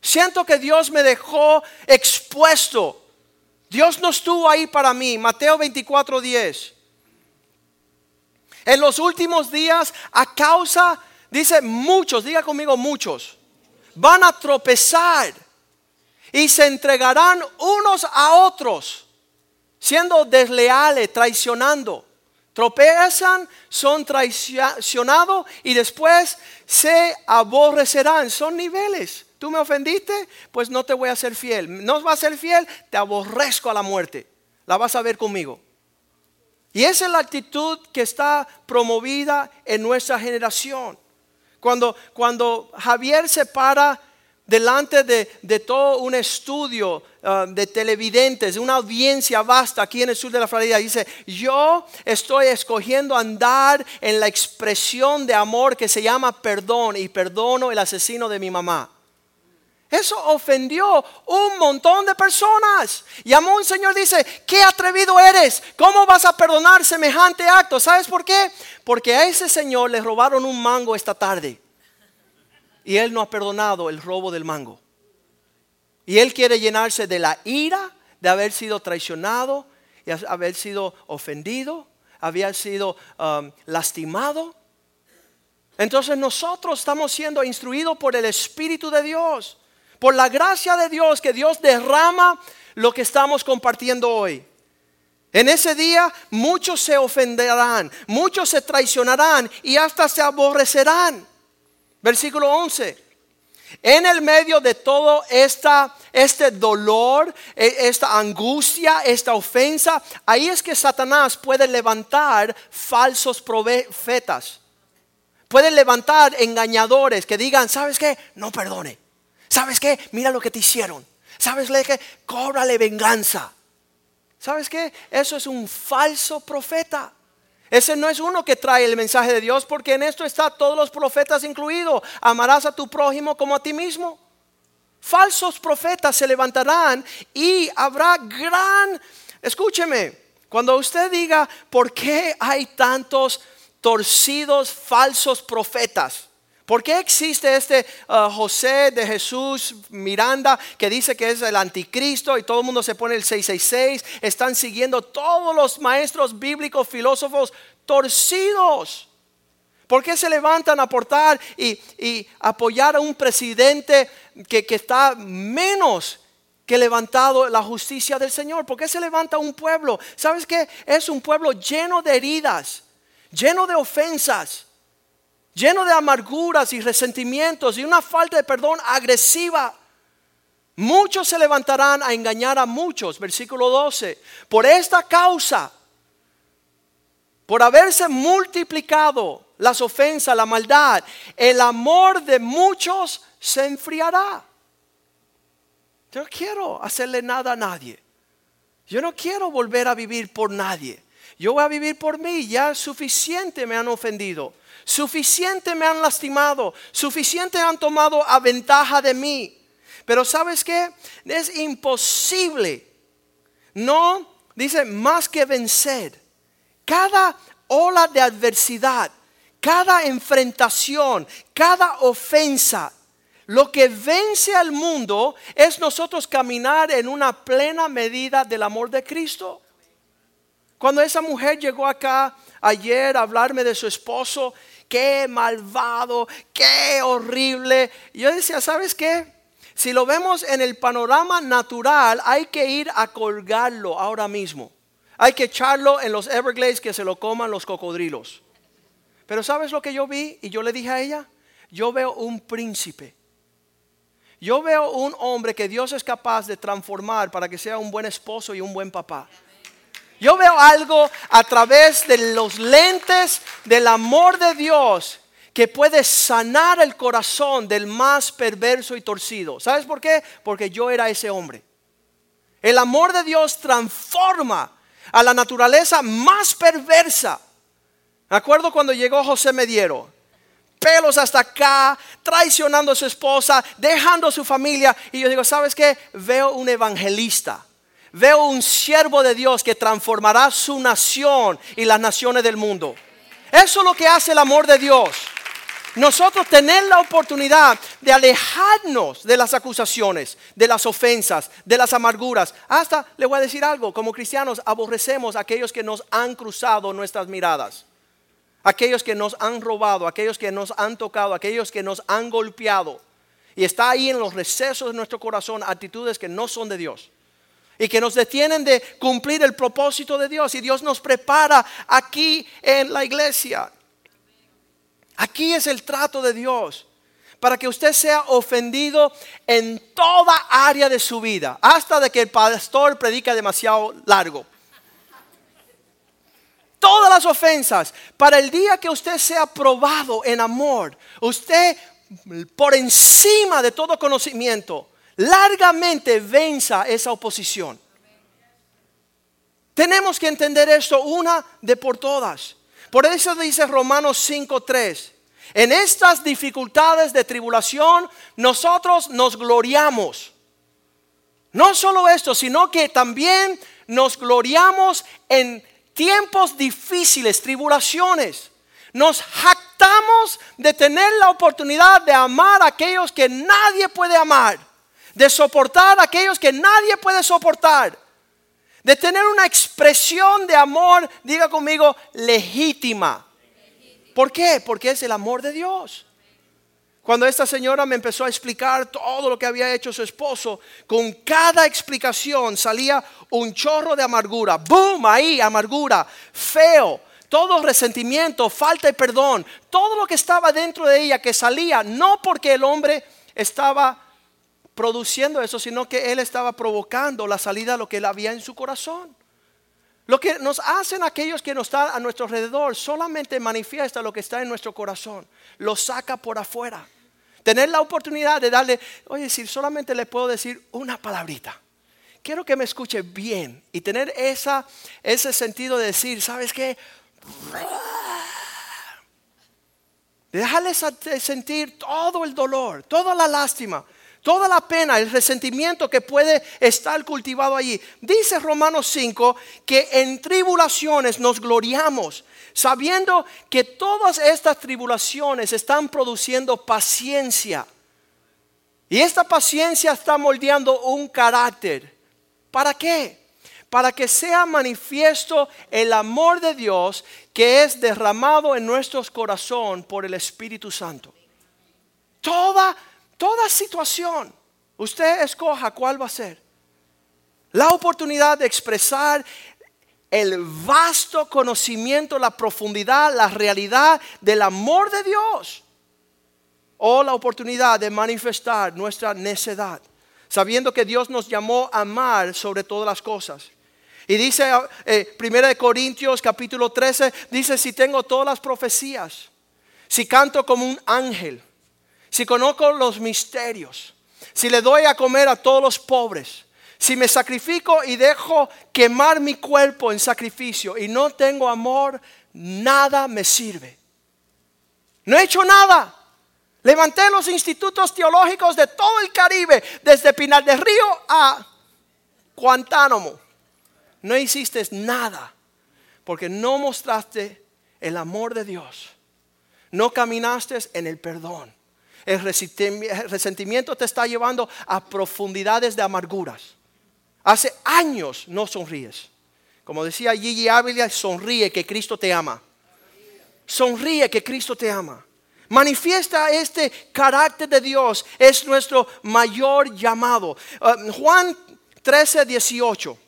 Siento que Dios me dejó expuesto. Dios no estuvo ahí para mí. Mateo 24, 10. En los últimos días, a causa, dice muchos, diga conmigo muchos, van a tropezar y se entregarán unos a otros, siendo desleales, traicionando tropezan, son traicionados y después se aborrecerán. Son niveles. Tú me ofendiste, pues no te voy a ser fiel. No vas a ser fiel, te aborrezco a la muerte. La vas a ver conmigo. Y esa es la actitud que está promovida en nuestra generación. Cuando, cuando Javier se para delante de, todo un estudio uh, de televidentes, una audiencia vasta aquí en el sur de la Florida, dice, yo estoy escogiendo andar en la expresión de amor que se llama perdón y perdono el asesino de mi mamá. Eso ofendió un montón de personas. Llamó un señor dice, qué atrevido eres. ¿Cómo vas a perdonar semejante acto? ¿Sabes por qué? Porque a ese señor le robaron un mango esta tarde. Y él no ha perdonado el robo del mango. Y él quiere llenarse de la ira de haber sido traicionado, y haber sido ofendido, haber sido um, lastimado. Entonces nosotros estamos siendo instruidos por el Espíritu de Dios, por la gracia de Dios, que Dios derrama lo que estamos compartiendo hoy. En ese día muchos se ofenderán, muchos se traicionarán y hasta se aborrecerán. Versículo 11. En el medio de todo esta, este dolor, e, esta angustia, esta ofensa, ahí es que Satanás puede levantar falsos profetas. Puede levantar engañadores que digan, ¿sabes qué? No perdone. ¿Sabes qué? Mira lo que te hicieron. ¿Sabes qué? Cóbrale venganza. ¿Sabes qué? Eso es un falso profeta. Ese no es uno que trae el mensaje de Dios porque en esto está todos los profetas incluidos. Amarás a tu prójimo como a ti mismo. Falsos profetas se levantarán y habrá gran... Escúcheme, cuando usted diga, ¿por qué hay tantos torcidos falsos profetas? ¿Por qué existe este uh, José de Jesús Miranda que dice que es el anticristo y todo el mundo se pone el 666? Están siguiendo todos los maestros bíblicos, filósofos torcidos. ¿Por qué se levantan a aportar y, apoyar a un presidente que, que está menos que levantado la justicia del Señor? ¿Por qué se levanta un pueblo? ¿Sabes qué? Es un pueblo lleno de heridas, lleno de ofensas lleno de amarguras y resentimientos y una falta de perdón agresiva. Muchos se levantarán a engañar a muchos, versículo 12. Por esta causa, por haberse multiplicado las ofensas, la maldad, el amor de muchos se enfriará. Yo no quiero hacerle nada a nadie. Yo no quiero volver a vivir por nadie. Yo voy a vivir por mí, ya suficiente me han ofendido, suficiente me han lastimado, suficiente han tomado a ventaja de mí. Pero sabes qué? Es imposible. No, dice, más que vencer. Cada ola de adversidad, cada enfrentación, cada ofensa, lo que vence al mundo es nosotros caminar en una plena medida del amor de Cristo. Cuando esa mujer llegó acá ayer a hablarme de su esposo, qué malvado, qué horrible, yo decía, ¿sabes qué? Si lo vemos en el panorama natural, hay que ir a colgarlo ahora mismo. Hay que echarlo en los Everglades que se lo coman los cocodrilos. Pero ¿sabes lo que yo vi? Y yo le dije a ella, yo veo un príncipe. Yo veo un hombre que Dios es capaz de transformar para que sea un buen esposo y un buen papá. Yo veo algo a través de los lentes del amor de Dios que puede sanar el corazón del más perverso y torcido. ¿Sabes por qué? Porque yo era ese hombre. El amor de Dios transforma a la naturaleza más perversa. Me acuerdo cuando llegó José Mediero, pelos hasta acá, traicionando a su esposa, dejando a su familia. Y yo digo, ¿sabes qué? Veo un evangelista. Veo un siervo de Dios que transformará su nación y las naciones del mundo. Eso es lo que hace el amor de Dios nosotros tener la oportunidad de alejarnos de las acusaciones, de las ofensas, de las amarguras. Hasta, le voy a decir algo, como cristianos aborrecemos a aquellos que nos han cruzado nuestras miradas, aquellos que nos han robado, aquellos que nos han tocado, aquellos que nos han golpeado. Y está ahí en los recesos de nuestro corazón actitudes que no son de Dios y que nos detienen de cumplir el propósito de Dios. Y Dios nos prepara aquí en la iglesia. Aquí es el trato de Dios. Para que usted sea ofendido en toda área de su vida. Hasta de que el pastor predica demasiado largo. Todas las ofensas. Para el día que usted sea probado en amor. Usted por encima de todo conocimiento. Largamente venza esa oposición. Tenemos que entender esto una de por todas. Por eso dice Romanos 5.3. En estas dificultades de tribulación nosotros nos gloriamos. No solo esto, sino que también nos gloriamos en tiempos difíciles, tribulaciones. Nos jactamos de tener la oportunidad de amar a aquellos que nadie puede amar, de soportar a aquellos que nadie puede soportar, de tener una expresión de amor, diga conmigo, legítima. ¿Por qué? Porque es el amor de Dios. Cuando esta señora me empezó a explicar todo lo que había hecho su esposo, con cada explicación salía un chorro de amargura. ¡Boom! Ahí, amargura, feo, todo resentimiento, falta de perdón, todo lo que estaba dentro de ella que salía, no porque el hombre estaba produciendo eso, sino que Él estaba provocando la salida de lo que Él había en su corazón. Lo que nos hacen aquellos que nos están a nuestro alrededor solamente manifiesta lo que está en nuestro corazón, lo saca por afuera. Tener la oportunidad de darle, oye, si solamente le puedo decir una palabrita, quiero que me escuche bien y tener esa, ese sentido de decir, ¿sabes qué? Déjale sentir todo el dolor, toda la lástima, toda la pena, el resentimiento que puede estar cultivado allí. Dice Romanos 5 que en tribulaciones nos gloriamos, sabiendo que todas estas tribulaciones están produciendo paciencia. Y esta paciencia está moldeando un carácter. ¿Para qué? Para que sea manifiesto el amor de Dios que es derramado en nuestros corazones por el Espíritu Santo. Toda Toda situación, usted escoja cuál va a ser. La oportunidad de expresar el vasto conocimiento, la profundidad, la realidad del amor de Dios. O la oportunidad de manifestar nuestra necedad, sabiendo que Dios nos llamó a amar sobre todas las cosas. Y dice, eh, 1 Corintios capítulo 13, dice, si tengo todas las profecías, si canto como un ángel, si conozco los misterios, si le doy a comer a todos los pobres, Si me sacrifico y dejo quemar mi cuerpo en sacrificio y no tengo amor, nada me sirve. No he hecho nada. Levanté los institutos teológicos de todo el Caribe, desde Pinar del Río a Guantánamo. No hiciste nada porque no mostraste el amor de Dios. No caminaste en el perdón. El resentimiento te está llevando a profundidades de amarguras. Hace años no sonríes. Como decía Gigi Ávila, sonríe que Cristo te ama. Sonríe que Cristo te ama. Manifiesta este carácter de Dios. Es nuestro mayor llamado. Uh, Juan 13, 18.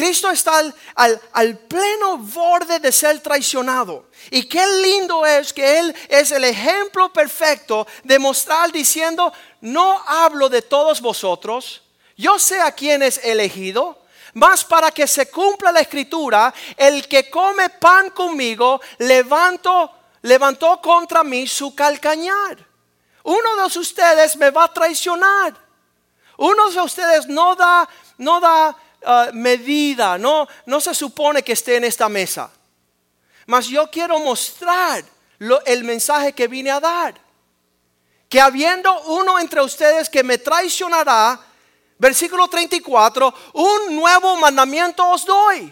Cristo está al, pleno borde de ser traicionado. Y qué lindo es que Él es el ejemplo perfecto de mostrar diciendo, no hablo de todos vosotros, yo sé a quién es elegido, mas para que se cumpla la escritura, el que come pan conmigo levanto, levantó contra mí su calcañar. Uno de ustedes me va a traicionar. Uno de ustedes no da, no da uh, medida, no, no se supone que esté en esta mesa. Mas yo quiero mostrar el mensaje que vine a dar. Que habiendo uno entre ustedes que me traicionará, Versículo 34, un nuevo mandamiento os doy.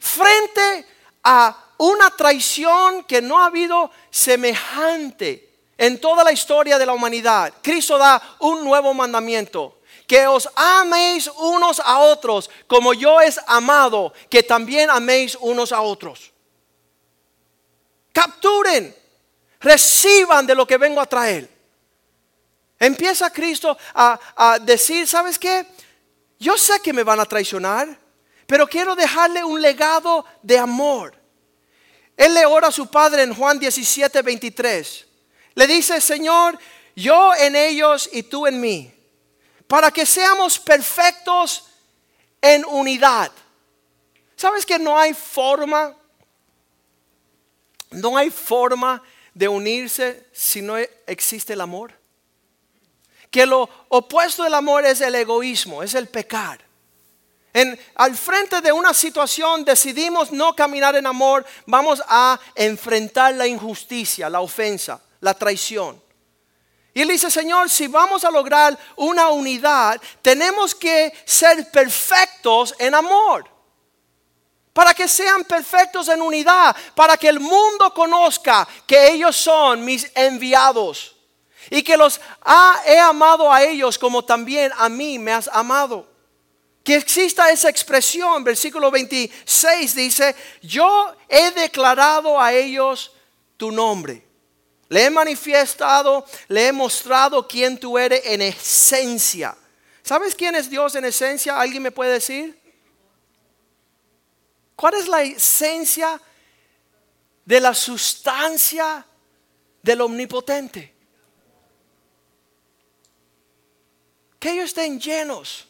Frente a una traición que no ha habido semejante en toda la historia de la humanidad, Cristo da un nuevo mandamiento. Que os améis unos a otros como yo es amado, que también améis unos a otros. Capturen, reciban de lo que vengo a traer. Empieza Cristo a, decir, ¿sabes qué? Yo sé que me van a traicionar, pero quiero dejarle un legado de amor. Él le ora a su padre en Juan 17, 23. Le dice, Señor, yo en ellos y tú en mí, para que seamos perfectos en unidad. ¿Sabes que no hay forma? No hay forma de unirse si no existe el amor que lo opuesto del amor es el egoísmo, es el pecar. En, al frente de una situación decidimos no caminar en amor, vamos a enfrentar la injusticia, la ofensa, la traición. Y él dice, Señor, si vamos a lograr una unidad, tenemos que ser perfectos en amor. Para que sean perfectos en unidad, para que el mundo conozca que ellos son mis enviados y que los he amado a ellos como también a mí me has amado. Que exista esa expresión, versículo 26 dice, yo he declarado a ellos tu nombre. Le he manifestado, le he mostrado quién tú eres en esencia. ¿Sabes quién es Dios en esencia? ¿Alguien me puede decir? ¿Cuál es la esencia de la sustancia del omnipotente? que ellos estén llenos.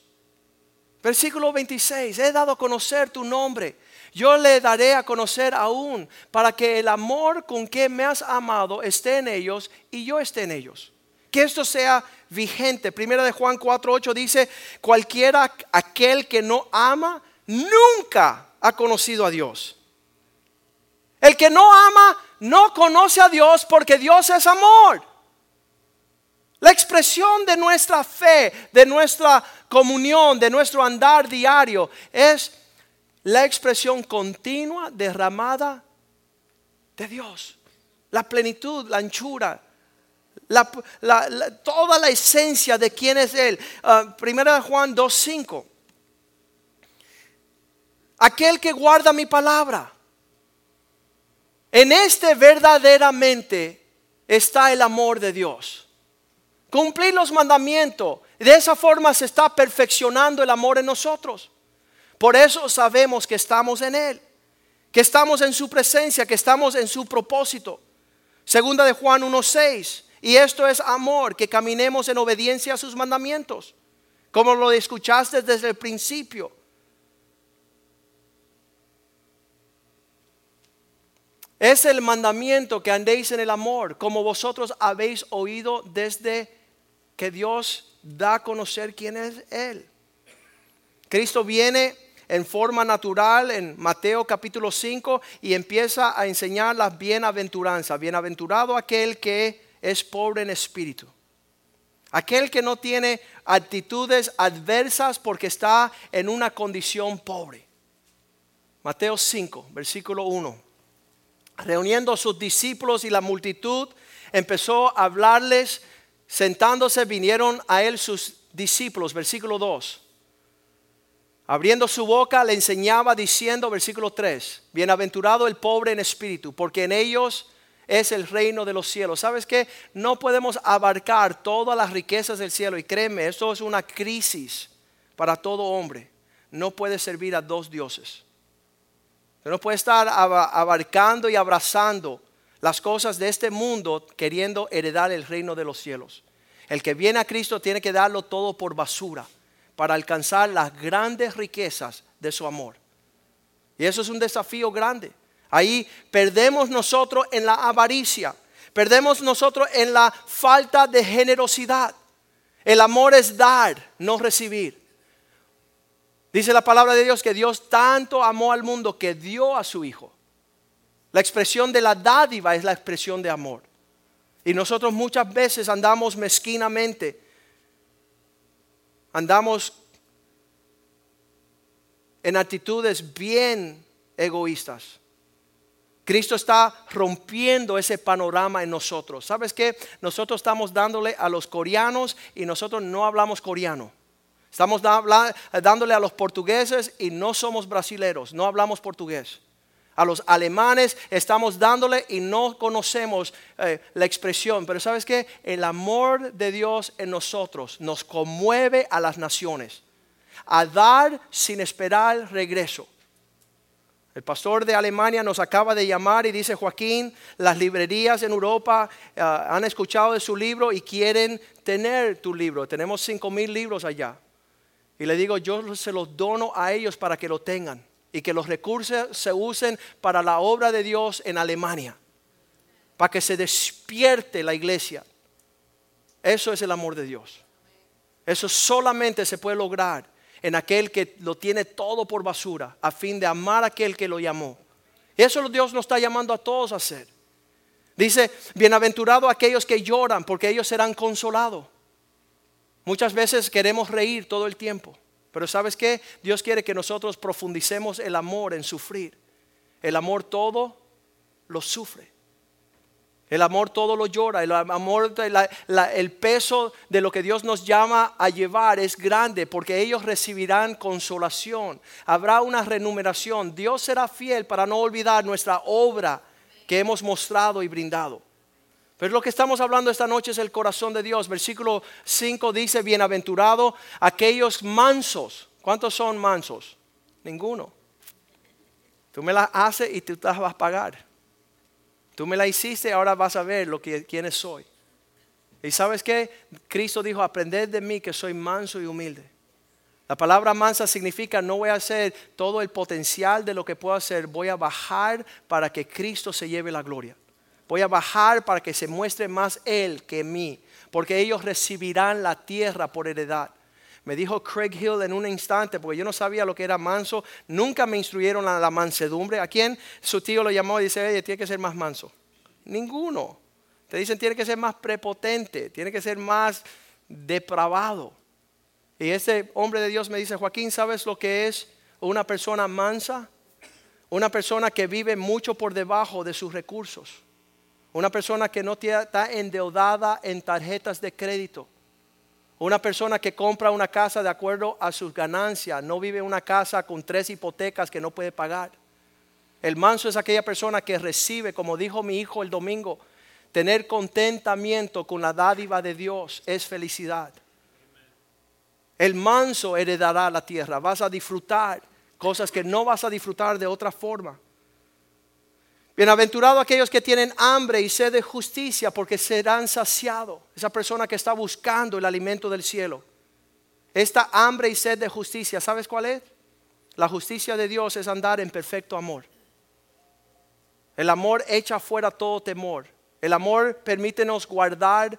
Versículo 26, he dado a conocer tu nombre. Yo le daré a conocer aún para que el amor con que me has amado esté en ellos y yo esté en ellos. Que esto sea vigente. Primera de Juan 4:8 dice, cualquiera aquel que no ama nunca ha conocido a Dios. El que no ama no conoce a Dios porque Dios es amor. La expresión de nuestra fe, de nuestra comunión, de nuestro andar diario es la expresión continua derramada de Dios. La plenitud, la anchura, toda la esencia de quién es Él. Uh, primera Juan 2.5. Aquel que guarda mi palabra. En este verdaderamente está el amor de Dios. Cumplir los mandamientos. De esa forma se está perfeccionando el amor en nosotros. Por eso sabemos que estamos en Él, que estamos en su presencia, que estamos en su propósito. Segunda de Juan 1.6. Y esto es amor, que caminemos en obediencia a sus mandamientos, como lo escuchaste desde el principio. Es el mandamiento que andéis en el amor, como vosotros habéis oído desde que Dios da a conocer quién es Él. Cristo viene en forma natural en Mateo capítulo 5 y empieza a enseñar las bienaventuranzas. Bienaventurado aquel que es pobre en espíritu. Aquel que no tiene actitudes adversas porque está en una condición pobre. Mateo 5, versículo 1. Reuniendo a sus discípulos y la multitud, empezó a hablarles. Sentándose vinieron a él sus discípulos, versículo 2 Abriendo su boca le enseñaba diciendo, versículo 3, bienaventurado el pobre en espíritu, porque en ellos es el reino de los cielos. ¿Sabes qué? No podemos abarcar todas las riquezas del cielo y créeme, esto es una crisis para todo hombre. No puede servir a dos dioses. No puede estar abarcando y abrazando las cosas de este mundo queriendo heredar el reino de los cielos. El que viene a Cristo tiene que darlo todo por basura para alcanzar las grandes riquezas de su amor. Y eso es un desafío grande. Ahí perdemos nosotros en la avaricia, perdemos nosotros en la falta de generosidad. El amor es dar, no recibir. Dice la palabra de Dios que Dios tanto amó al mundo que dio a su Hijo. La expresión de la dádiva es la expresión de amor. Y nosotros muchas veces andamos mezquinamente andamos en actitudes bien egoístas. Cristo está rompiendo ese panorama en nosotros. ¿Sabes qué? Nosotros estamos dándole a los coreanos y nosotros no hablamos coreano. Estamos dándole a los portugueses y no somos brasileros, no hablamos portugués a los alemanes estamos dándole y no conocemos eh, la expresión. Pero sabes que el amor de Dios en nosotros nos conmueve a las naciones a dar sin esperar regreso. El pastor de Alemania nos acaba de llamar y dice, Joaquín, las librerías en Europa eh, han escuchado de su libro y quieren tener tu libro. Tenemos cinco mil libros allá. Y le digo, yo se los dono a ellos para que lo tengan y que los recursos se usen para la obra de Dios en Alemania, para que se despierte la iglesia. Eso es el amor de Dios. Eso solamente se puede lograr en aquel que lo tiene todo por basura, a fin de amar a aquel que lo llamó. Eso Dios nos está llamando a todos a hacer. Dice, bienaventurado aquellos que lloran, porque ellos serán consolados. Muchas veces queremos reír todo el tiempo. Pero ¿sabes qué? Dios quiere que nosotros profundicemos el amor en sufrir. El amor todo lo sufre. El amor todo lo llora. El amor, el peso de lo que Dios nos llama a llevar es grande porque ellos recibirán consolación. Habrá una renumeración. Dios será fiel para no olvidar nuestra obra que hemos mostrado y brindado. Pero lo que estamos hablando esta noche es el corazón de Dios. Versículo 5 dice, bienaventurado aquellos mansos. ¿Cuántos son mansos? Ninguno. Tú me la haces y tú te vas a pagar. Tú me la hiciste, ahora vas a ver lo que quiénes soy. Y sabes qué? Cristo dijo, aprended de mí que soy manso y humilde. La palabra mansa significa no voy a hacer todo el potencial de lo que puedo hacer, voy a bajar para que Cristo se lleve la gloria. Voy a bajar para que se muestre más Él que mí, porque ellos recibirán la tierra por heredad. Me dijo Craig Hill en un instante, porque yo no sabía lo que era manso, nunca me instruyeron la mansedumbre. ¿A quién su tío lo llamó y dice, oye, tiene que ser más manso? Ninguno. Te dicen, tiene que ser más prepotente, tiene que ser más depravado. Y ese hombre de Dios me dice, Joaquín, ¿sabes lo que es una persona mansa? Una persona que vive mucho por debajo de sus recursos. Una persona que no está endeudada en tarjetas de crédito. Una persona que compra una casa de acuerdo a sus ganancias. No vive en una casa con tres hipotecas que no puede pagar. El manso es aquella persona que recibe, como dijo mi hijo el domingo, tener contentamiento con la dádiva de Dios es felicidad. El manso heredará la tierra. Vas a disfrutar cosas que no vas a disfrutar de otra forma. Bienaventurado aquellos que tienen hambre y sed de justicia, porque serán saciados. Esa persona que está buscando el alimento del cielo. Esta hambre y sed de justicia, ¿sabes cuál es? La justicia de Dios es andar en perfecto amor. El amor echa fuera todo temor. El amor permítenos guardar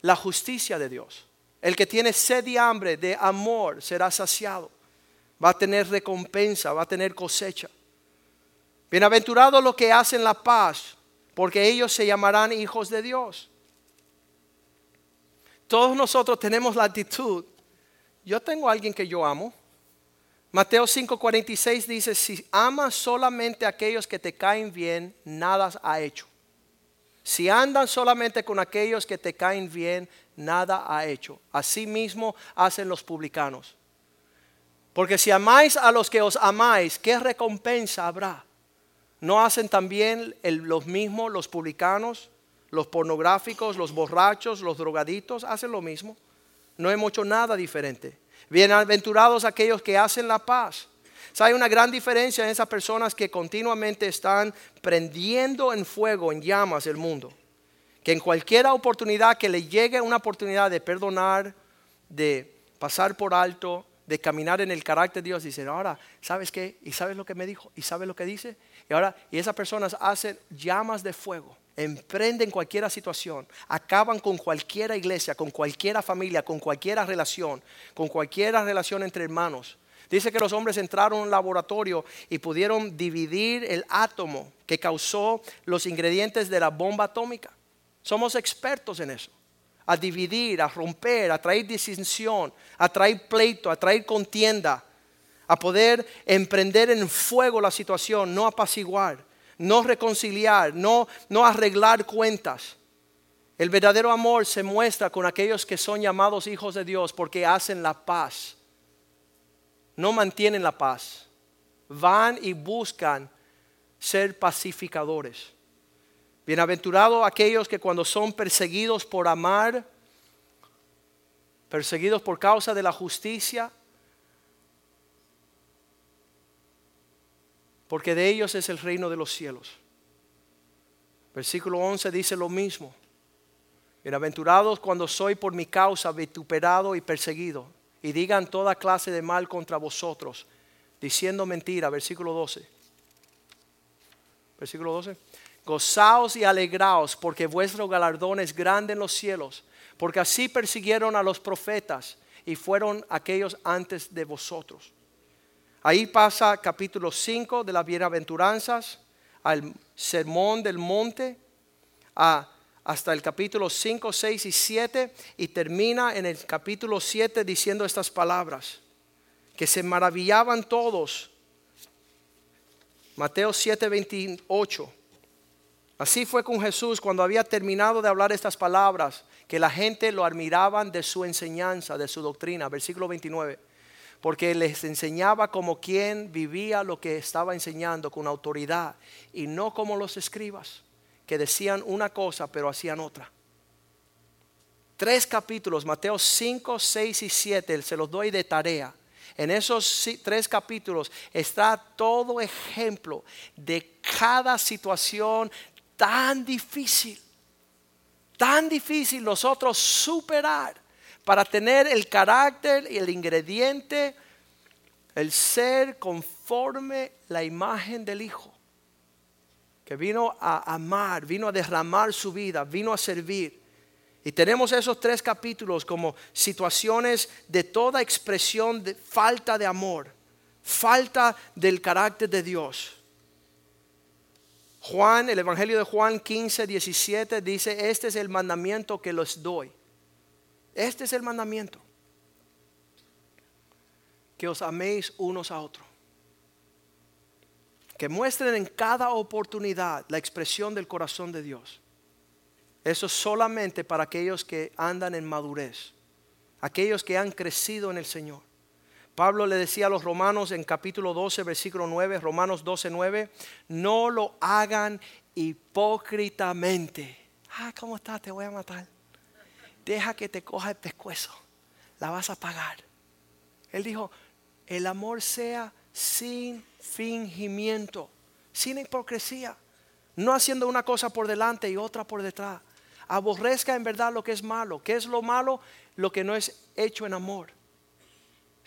la justicia de Dios. El que tiene sed y hambre de amor será saciado. Va a tener recompensa, va a tener cosecha. Bienaventurados los que hacen la paz, porque ellos se llamarán hijos de Dios. Todos nosotros tenemos la actitud, yo tengo a alguien que yo amo. Mateo 5:46 dice, si amas solamente a aquellos que te caen bien, nada ha hecho. Si andan solamente con aquellos que te caen bien, nada ha hecho. Asimismo hacen los publicanos. Porque si amáis a los que os amáis, ¿qué recompensa habrá? ¿No hacen también los mismos los publicanos, los pornográficos, los borrachos, los drogaditos? Hacen lo mismo. No hemos hecho nada diferente. Bienaventurados aquellos que hacen la paz. hay una gran diferencia en esas personas que continuamente están prendiendo en fuego, en llamas el mundo. Que en cualquier oportunidad que le llegue una oportunidad de perdonar, de pasar por alto, de caminar en el carácter de Dios, dicen, ahora, ¿sabes qué? ¿Y sabes lo que me dijo? ¿Y sabes lo que dice? Y ahora, y esas personas hacen llamas de fuego, emprenden cualquier situación, acaban con cualquier iglesia, con cualquier familia, con cualquier relación, con cualquier relación entre hermanos. Dice que los hombres entraron a un laboratorio y pudieron dividir el átomo que causó los ingredientes de la bomba atómica. Somos expertos en eso. A dividir, a romper, a traer distinción, a traer pleito, a traer contienda a poder emprender en fuego la situación, no apaciguar, no reconciliar, no, no arreglar cuentas. El verdadero amor se muestra con aquellos que son llamados hijos de Dios porque hacen la paz. No mantienen la paz. Van y buscan ser pacificadores. Bienaventurados aquellos que cuando son perseguidos por amar, perseguidos por causa de la justicia, porque de ellos es el reino de los cielos. Versículo 11 dice lo mismo. Bienaventurados cuando soy por mi causa vituperado y perseguido, y digan toda clase de mal contra vosotros, diciendo mentira. Versículo 12. Versículo 12. Gozaos y alegraos, porque vuestro galardón es grande en los cielos, porque así persiguieron a los profetas y fueron aquellos antes de vosotros. Ahí pasa capítulo 5 de las bienaventuranzas al sermón del monte, hasta el capítulo 5, 6 y 7 y termina en el capítulo 7 diciendo estas palabras, que se maravillaban todos. Mateo 7, 28. Así fue con Jesús cuando había terminado de hablar estas palabras, que la gente lo admiraban de su enseñanza, de su doctrina. Versículo 29 porque les enseñaba como quien vivía lo que estaba enseñando con autoridad y no como los escribas, que decían una cosa pero hacían otra. Tres capítulos, Mateo 5, 6 y 7, se los doy de tarea. En esos tres capítulos está todo ejemplo de cada situación tan difícil, tan difícil nosotros superar para tener el carácter y el ingrediente, el ser conforme la imagen del Hijo, que vino a amar, vino a derramar su vida, vino a servir. Y tenemos esos tres capítulos como situaciones de toda expresión de falta de amor, falta del carácter de Dios. Juan, el Evangelio de Juan 15, 17 dice, este es el mandamiento que los doy este es el mandamiento. Que os améis unos a otros. Que muestren en cada oportunidad la expresión del corazón de Dios. Eso es solamente para aquellos que andan en madurez. Aquellos que han crecido en el Señor. Pablo le decía a los romanos en capítulo 12, versículo 9, Romanos 12, 9, no lo hagan hipócritamente. Ah, ¿cómo estás? Te voy a matar deja que te coja el pescuezo, la vas a pagar. Él dijo, el amor sea sin fingimiento, sin hipocresía, no haciendo una cosa por delante y otra por detrás. Aborrezca en verdad lo que es malo. ¿Qué es lo malo? Lo que no es hecho en amor.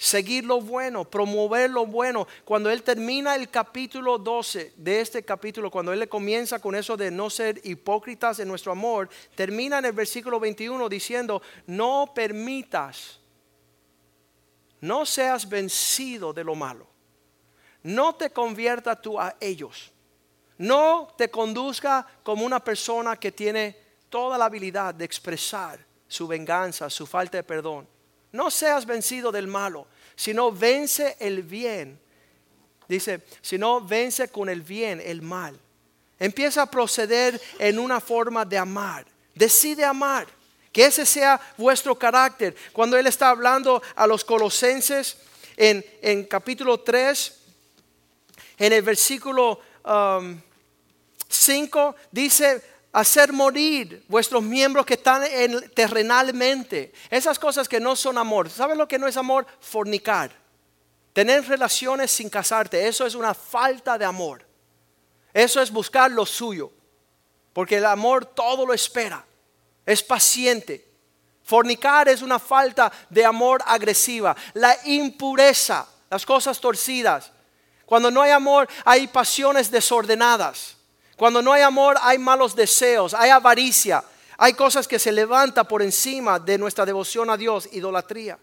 Seguir lo bueno, promover lo bueno. Cuando él termina el capítulo 12 de este capítulo, cuando él le comienza con eso de no ser hipócritas en nuestro amor, termina en el versículo 21 diciendo, no permitas, no seas vencido de lo malo, no te convierta tú a ellos, no te conduzca como una persona que tiene toda la habilidad de expresar su venganza, su falta de perdón no seas vencido del malo, sino vence el bien. Dice, sino vence con el bien el mal. Empieza a proceder en una forma de amar. Decide amar. Que ese sea vuestro carácter. Cuando Él está hablando a los colosenses en, en capítulo 3, en el versículo 5, um, dice, hacer morir vuestros miembros que están en, terrenalmente. Esas cosas que no son amor. ¿Sabes lo que no es amor? Fornicar. Tener relaciones sin casarte. Eso es una falta de amor. Eso es buscar lo suyo. Porque el amor todo lo espera. Es paciente. Fornicar es una falta de amor agresiva. La impureza, las cosas torcidas. Cuando no hay amor hay pasiones desordenadas. Cuando no hay amor hay malos deseos, hay avaricia, hay cosas que se levantan por encima de nuestra devoción a Dios, idolatría.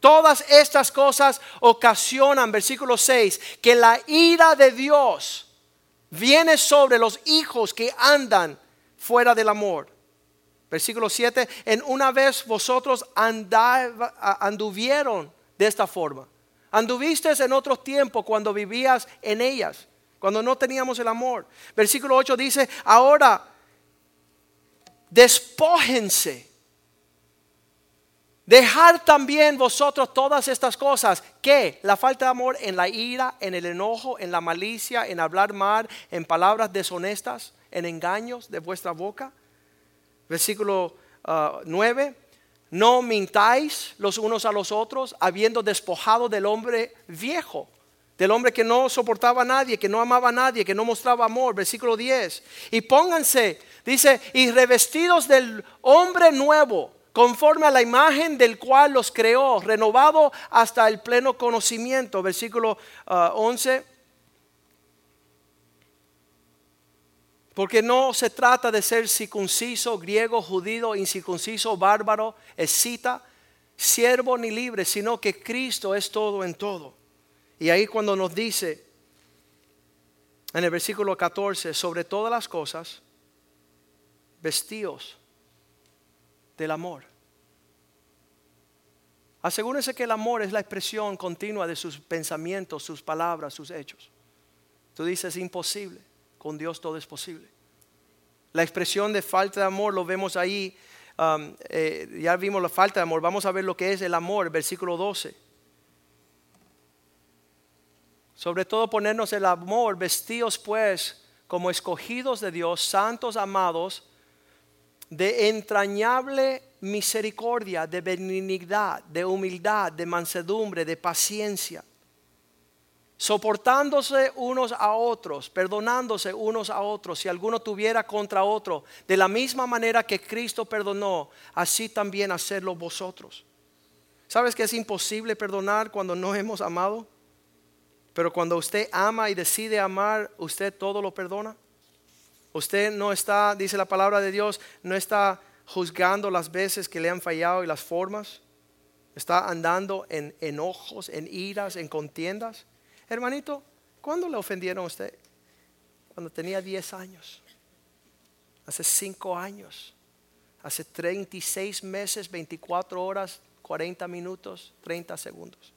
Todas estas cosas ocasionan, versículo 6, que la ira de Dios viene sobre los hijos que andan fuera del amor. Versículo 7, en una vez vosotros anduvieron de esta forma. Anduviste en otro tiempo cuando vivías en ellas cuando no teníamos el amor. Versículo 8 dice, ahora despójense. Dejar también vosotros todas estas cosas, que la falta de amor en la ira, en el enojo, en la malicia, en hablar mal, en palabras deshonestas, en engaños de vuestra boca. Versículo 9, ah, no mintáis los unos a los otros, habiendo despojado del hombre viejo del hombre que no soportaba a nadie, que no amaba a nadie, que no mostraba amor, versículo 10. Y pónganse, dice, y revestidos del hombre nuevo, conforme a la imagen del cual los creó, renovado hasta el pleno conocimiento, versículo 11. Ah, Porque no se trata de ser circunciso, griego, judío, incircunciso, bárbaro, escita, siervo ni libre, sino que Cristo es todo en todo. Y ahí cuando nos dice en el versículo 14, sobre todas las cosas, vestíos del amor. Asegúrense que el amor es la expresión continua de sus pensamientos, sus palabras, sus hechos. Tú dices, imposible, con Dios todo es posible. La expresión de falta de amor lo vemos ahí, um, eh, ya vimos la falta de amor, vamos a ver lo que es el amor, versículo 12 sobre todo ponernos el amor, vestidos pues como escogidos de Dios, santos amados, de entrañable misericordia, de benignidad, de humildad, de mansedumbre, de paciencia, soportándose unos a otros, perdonándose unos a otros, si alguno tuviera contra otro, de la misma manera que Cristo perdonó, así también hacerlo vosotros. ¿Sabes que es imposible perdonar cuando no hemos amado? Pero cuando usted ama y decide amar, usted todo lo perdona. Usted no está, dice la palabra de Dios, no está juzgando las veces que le han fallado y las formas. Está andando en enojos, en iras, en contiendas. Hermanito, ¿cuándo le ofendieron a usted? Cuando tenía 10 años. Hace 5 años. Hace 36 meses, 24 horas, 40 minutos, 30 segundos.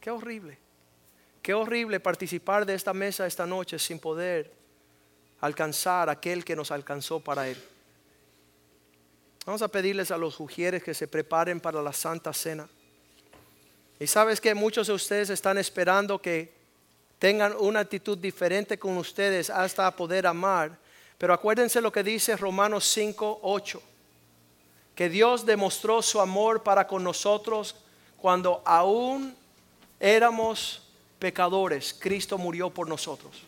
Qué horrible. Qué horrible participar de esta mesa esta noche sin poder alcanzar aquel que nos alcanzó para Él. Vamos a pedirles a los ujieres que se preparen para la Santa Cena. Y sabes que muchos de ustedes están esperando que tengan una actitud diferente con ustedes hasta poder amar. Pero acuérdense lo que dice Romanos 5, 8. Que Dios demostró su amor para con nosotros cuando aún éramos pecadores, Cristo murió por nosotros.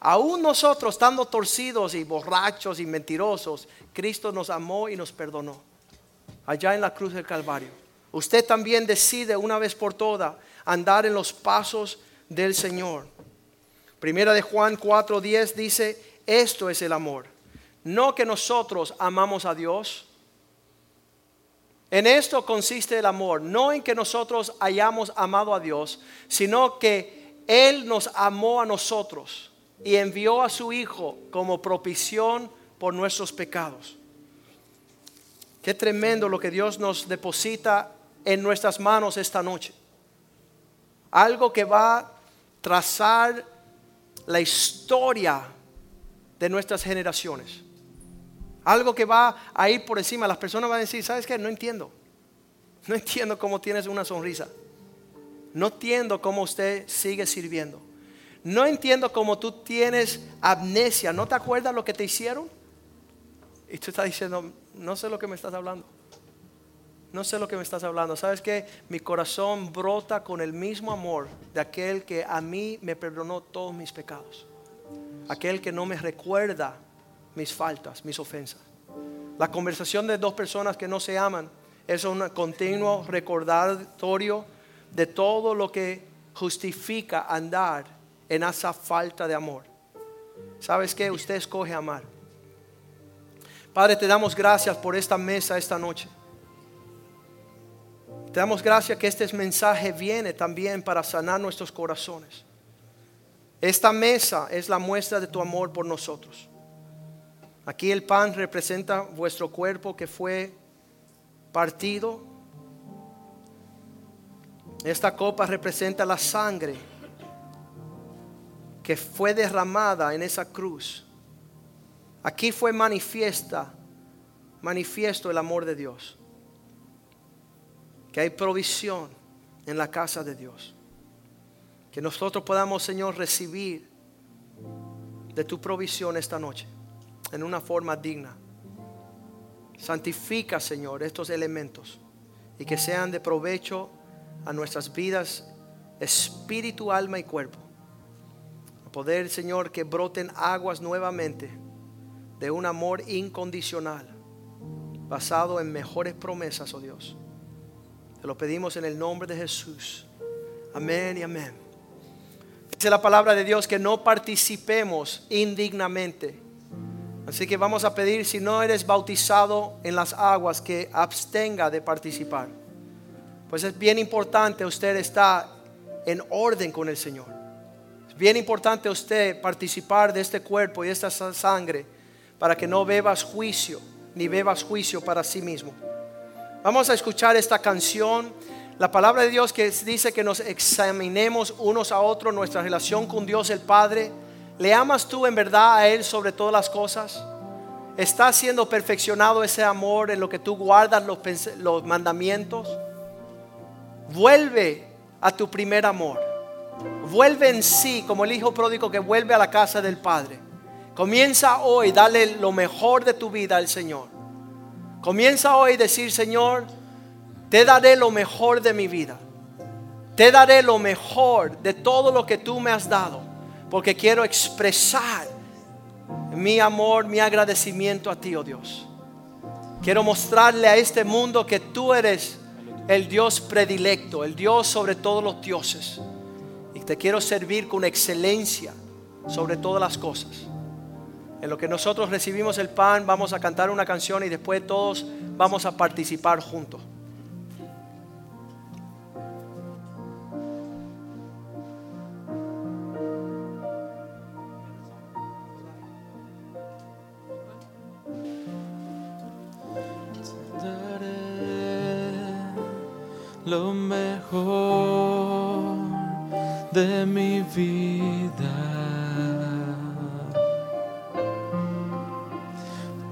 Aún nosotros, estando torcidos y borrachos y mentirosos, Cristo nos amó y nos perdonó. Allá en la cruz del Calvario. usted también decide una vez por todas andar en los pasos del Señor. Primera de Juan 4:10 dice, esto es el amor. No que nosotros amamos a Dios. En esto consiste el amor, no en que nosotros hayamos amado a Dios, sino que Él nos amó a nosotros y envió a su Hijo como propición por nuestros pecados. Qué tremendo lo que Dios nos deposita en nuestras manos esta noche. Algo que va a trazar la historia de nuestras generaciones. Algo que va a ir por encima. Las personas van a decir, ¿sabes qué? No entiendo. No entiendo cómo tienes una sonrisa. No entiendo cómo usted sigue sirviendo. No entiendo cómo tú tienes amnesia. ¿No te acuerdas lo que te hicieron? Y tú estás diciendo, no sé lo que me estás hablando. No sé lo que me estás hablando. ¿Sabes que Mi corazón brota con el mismo amor de aquel que a mí me perdonó todos mis pecados. Aquel que no me recuerda mis faltas, mis ofensas. La conversación de dos personas que no se aman es un continuo recordatorio de todo lo que justifica andar en esa falta de amor. ¿Sabes qué? Usted escoge amar. Padre, te damos gracias por esta mesa esta noche. Te damos gracias que este mensaje viene también para sanar nuestros corazones. Esta mesa es la muestra de tu amor por nosotros. Aquí el pan representa vuestro cuerpo que fue partido. Esta copa representa la sangre que fue derramada en esa cruz Aquí fue manifiesta, manifiesto el amor de Dios. Que hay provisión en la casa de Dios. Que nosotros podamos, Señor, recibir de tu provisión esta noche en una forma digna. Santifica, Señor, estos elementos y que sean de provecho a nuestras vidas, espíritu, alma y cuerpo. Poder, Señor, que broten aguas nuevamente de un amor incondicional, basado en mejores promesas, oh Dios. Te lo pedimos en el nombre de Jesús. Amén y amén. Dice la palabra de Dios que no participemos indignamente. Así que vamos a pedir, si no eres bautizado en las aguas, que abstenga de participar. Pues es bien importante usted estar en orden con el Señor. Es bien importante usted participar de este cuerpo y esta sangre para que no bebas juicio, ni bebas juicio para sí mismo. Vamos a escuchar esta canción. La palabra de Dios que dice que nos examinemos unos a otros nuestra relación con Dios el Padre. ¿Le amas tú en verdad a Él sobre todas las cosas? ¿Está siendo perfeccionado ese amor en lo que tú guardas los, mandamientos? Vuelve a tu primer amor. Vuelve en sí como el hijo pródigo que vuelve a la casa del Padre. Comienza hoy, dale lo mejor de tu vida al Señor. Comienza hoy a decir, Señor, te daré lo mejor de mi vida. Te daré lo mejor de todo lo que tú me has dado. Porque quiero expresar mi amor, mi agradecimiento a ti, oh Dios. Quiero mostrarle a este mundo que tú eres el Dios predilecto, el Dios sobre todos los dioses. Y te quiero servir con excelencia sobre todas las cosas. En lo que nosotros recibimos el pan, vamos a cantar una canción y después todos vamos a participar juntos. Lo mejor de mi vida.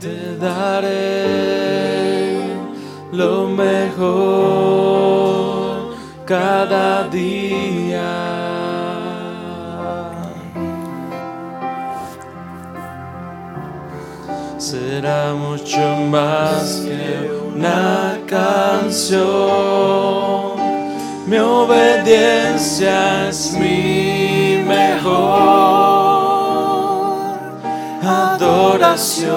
te daré lo mejor cada día. Será mucho más que una canción. Mi obediencia es mi mejor adoración.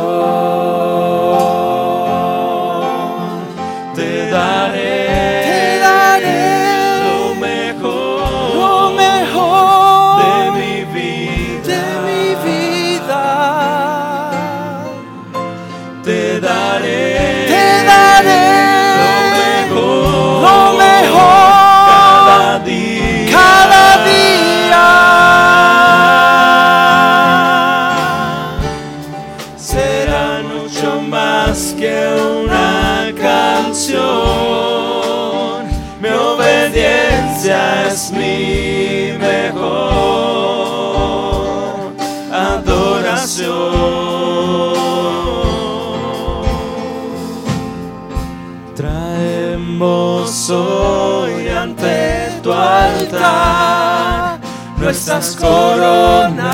Nuestras coronas.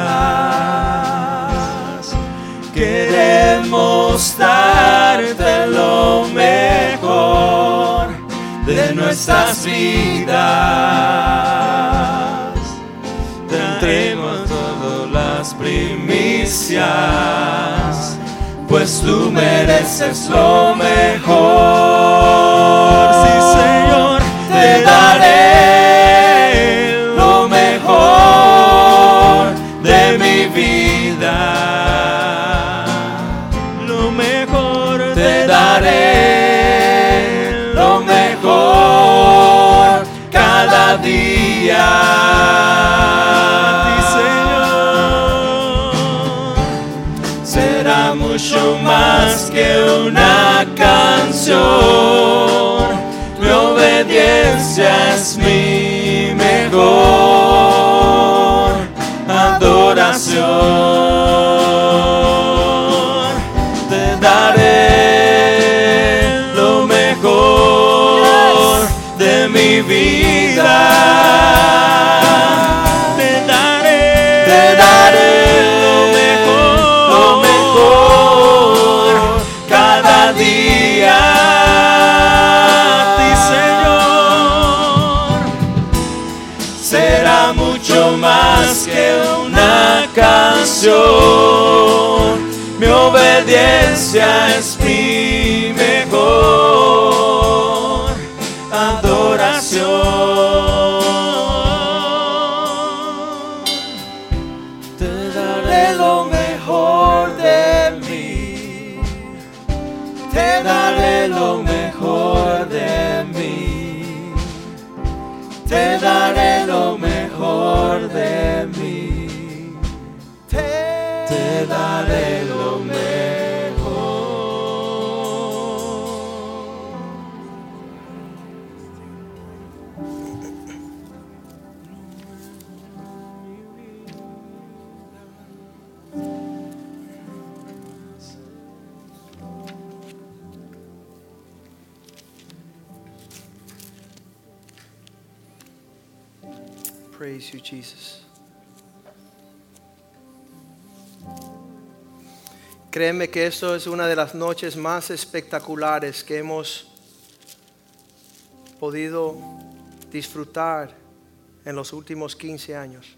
Queremos darte lo mejor de nuestras vidas. Tendremos todas las primicias, pues tú mereces lo mejor. Sí, Señor será mucho más que una canción. Mi obediencia es mi mejor adoración. Te daré lo mejor de mi vida. Te daré, te daré lo mejor, lo mejor cada día. Sí, Señor, será mucho más que una canción. Mi obediencia es Jesus. Créeme que esto es una de las noches más espectaculares que hemos podido disfrutar en los últimos 15 años.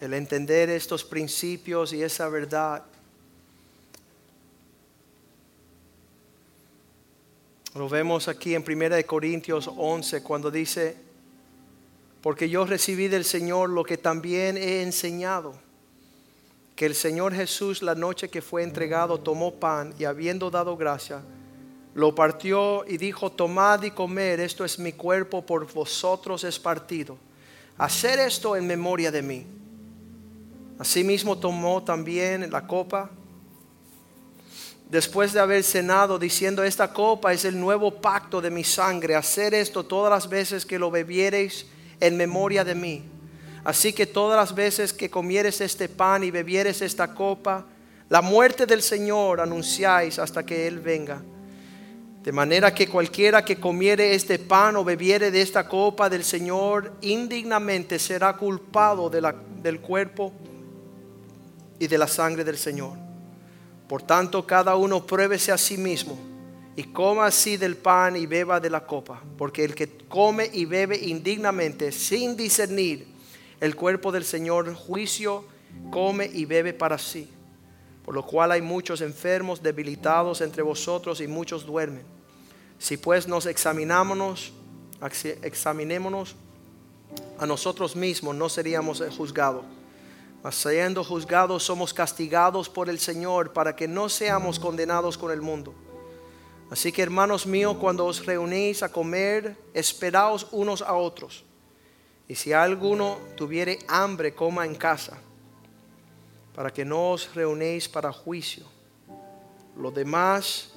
El entender estos principios y esa verdad. Lo vemos aquí en 1 Corintios 11 cuando dice, porque yo recibí del Señor lo que también he enseñado, que el Señor Jesús la noche que fue entregado tomó pan y habiendo dado gracia, lo partió y dijo, tomad y comer, esto es mi cuerpo, por vosotros es partido. Hacer esto en memoria de mí. Asimismo tomó también la copa después de haber cenado, diciendo, esta copa es el nuevo pacto de mi sangre, hacer esto todas las veces que lo bebiereis en memoria de mí. Así que todas las veces que comieres este pan y bebieres esta copa, la muerte del Señor anunciáis hasta que Él venga. De manera que cualquiera que comiere este pan o bebiere de esta copa del Señor indignamente será culpado del cuerpo y de la sangre del Señor. Por tanto, cada uno pruébese a sí mismo y coma así del pan y beba de la copa, porque el que come y bebe indignamente sin discernir el cuerpo del Señor, juicio come y bebe para sí. Por lo cual hay muchos enfermos, debilitados entre vosotros y muchos duermen. Si pues nos examinamos, examinémonos a nosotros mismos, no seríamos juzgados. mas siendo juzgados somos castigados por el Señor para que no seamos condenados con el mundo. Así que hermanos míos, cuando os reunís a comer, esperaos unos a otros. Y si alguno tuviere hambre, coma en casa, para que no os reunéis para juicio. Lo demás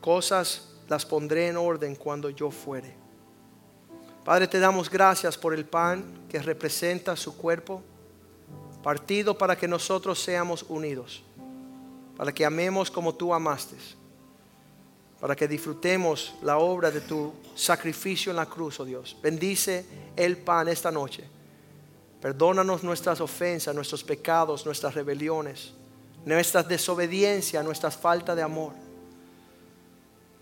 cosas las pondré en orden cuando yo fuere. Padre, te damos gracias por el pan que representa su cuerpo, partido para que nosotros seamos unidos, para que amemos como tú amaste, para que disfrutemos la obra de tu sacrificio en la cruz, oh Dios. Bendice el pan esta noche. Perdónanos nuestras ofensas, nuestros pecados, nuestras rebeliones, nuestras desobediencias, nuestras faltas de amor.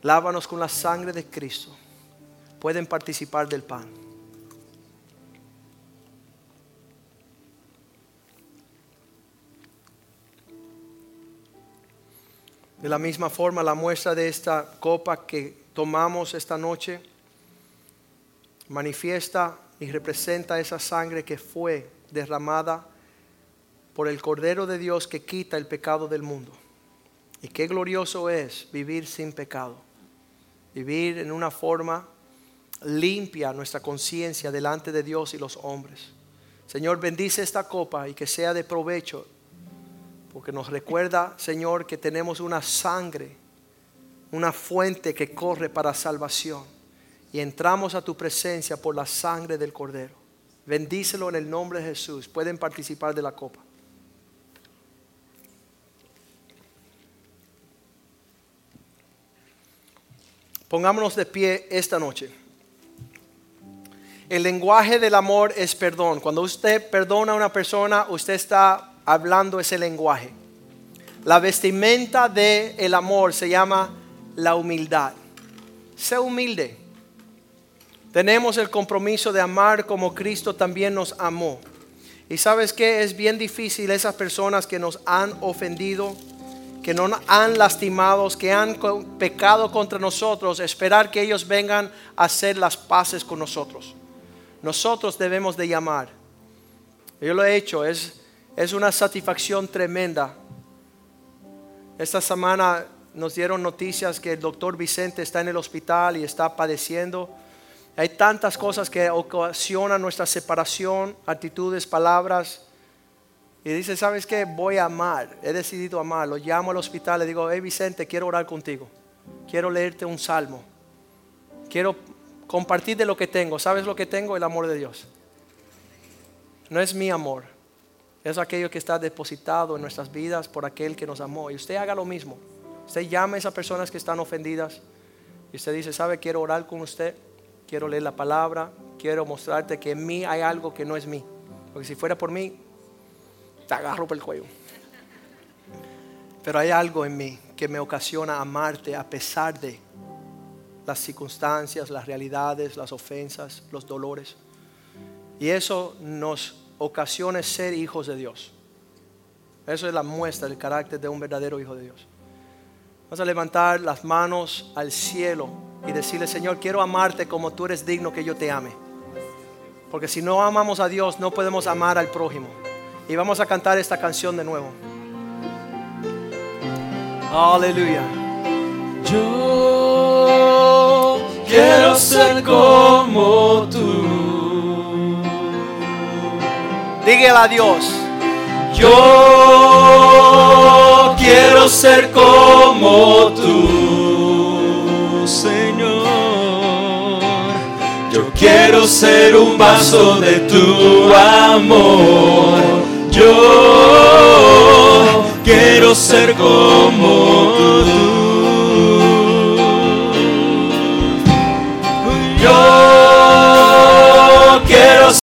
Lávanos con la sangre de Cristo. Pueden participar del pan. De la misma forma, la muestra de esta copa que tomamos esta noche manifiesta y representa esa sangre que fue derramada por el Cordero de Dios que quita el pecado del mundo. Y qué glorioso es vivir sin pecado, vivir en una forma limpia nuestra conciencia delante de Dios y los hombres. Señor, bendice esta copa y que sea de provecho porque nos recuerda, Señor, que tenemos una sangre, una fuente que corre para salvación. Y entramos a tu presencia por la sangre del Cordero. Bendícelo en el nombre de Jesús. Pueden participar de la copa. Pongámonos de pie esta noche. El lenguaje del amor es perdón. Cuando usted perdona a una persona, usted está hablando ese lenguaje. La vestimenta del el amor se llama la humildad. Sé humilde. Tenemos el compromiso de amar como Cristo también nos amó. Y sabes que es bien difícil esas personas que nos han ofendido, que nos han lastimado, que han pecado contra nosotros, esperar que ellos vengan a hacer las paces con nosotros. Nosotros debemos de llamar. Yo lo he hecho, es es una satisfacción tremenda. Esta semana nos dieron noticias que el doctor Vicente está en el hospital y está padeciendo. Hay tantas cosas que ocasionan nuestra separación, actitudes, palabras. Y dice, ¿sabes qué? Voy a amar. He decidido amar. Lo llamo al hospital, le digo, hey Vicente, quiero orar contigo. Quiero leerte un salmo. Quiero compartir de lo que tengo. ¿Sabes lo que tengo? El amor de Dios. No es mi amor es aquello que está depositado en nuestras vidas por aquel que nos amó. Y usted haga lo mismo. Usted llame a esas personas que están ofendidas. Y usted dice, ¿sabe? Quiero orar con usted. Quiero leer la palabra. Quiero mostrarte que en mí hay algo que no es mí. Porque si fuera por mí, te agarro por el cuello. Pero hay algo en mí que me ocasiona amarte a pesar de las circunstancias, las realidades, las ofensas, los dolores. Y eso nos ocasiones ser hijos de Dios. Eso es la muestra del carácter de un verdadero hijo de Dios. Vamos a levantar las manos al cielo y decirle, Señor, quiero amarte como tú eres digno que yo te ame. Porque si no amamos a Dios, no podemos amar al prójimo. Y vamos a cantar esta canción de nuevo. Aleluya. Yo quiero ser como tú. Dígale a Dios. Yo quiero ser como tú, Señor. Yo quiero ser un vaso de tu amor. Yo quiero ser como tú. Yo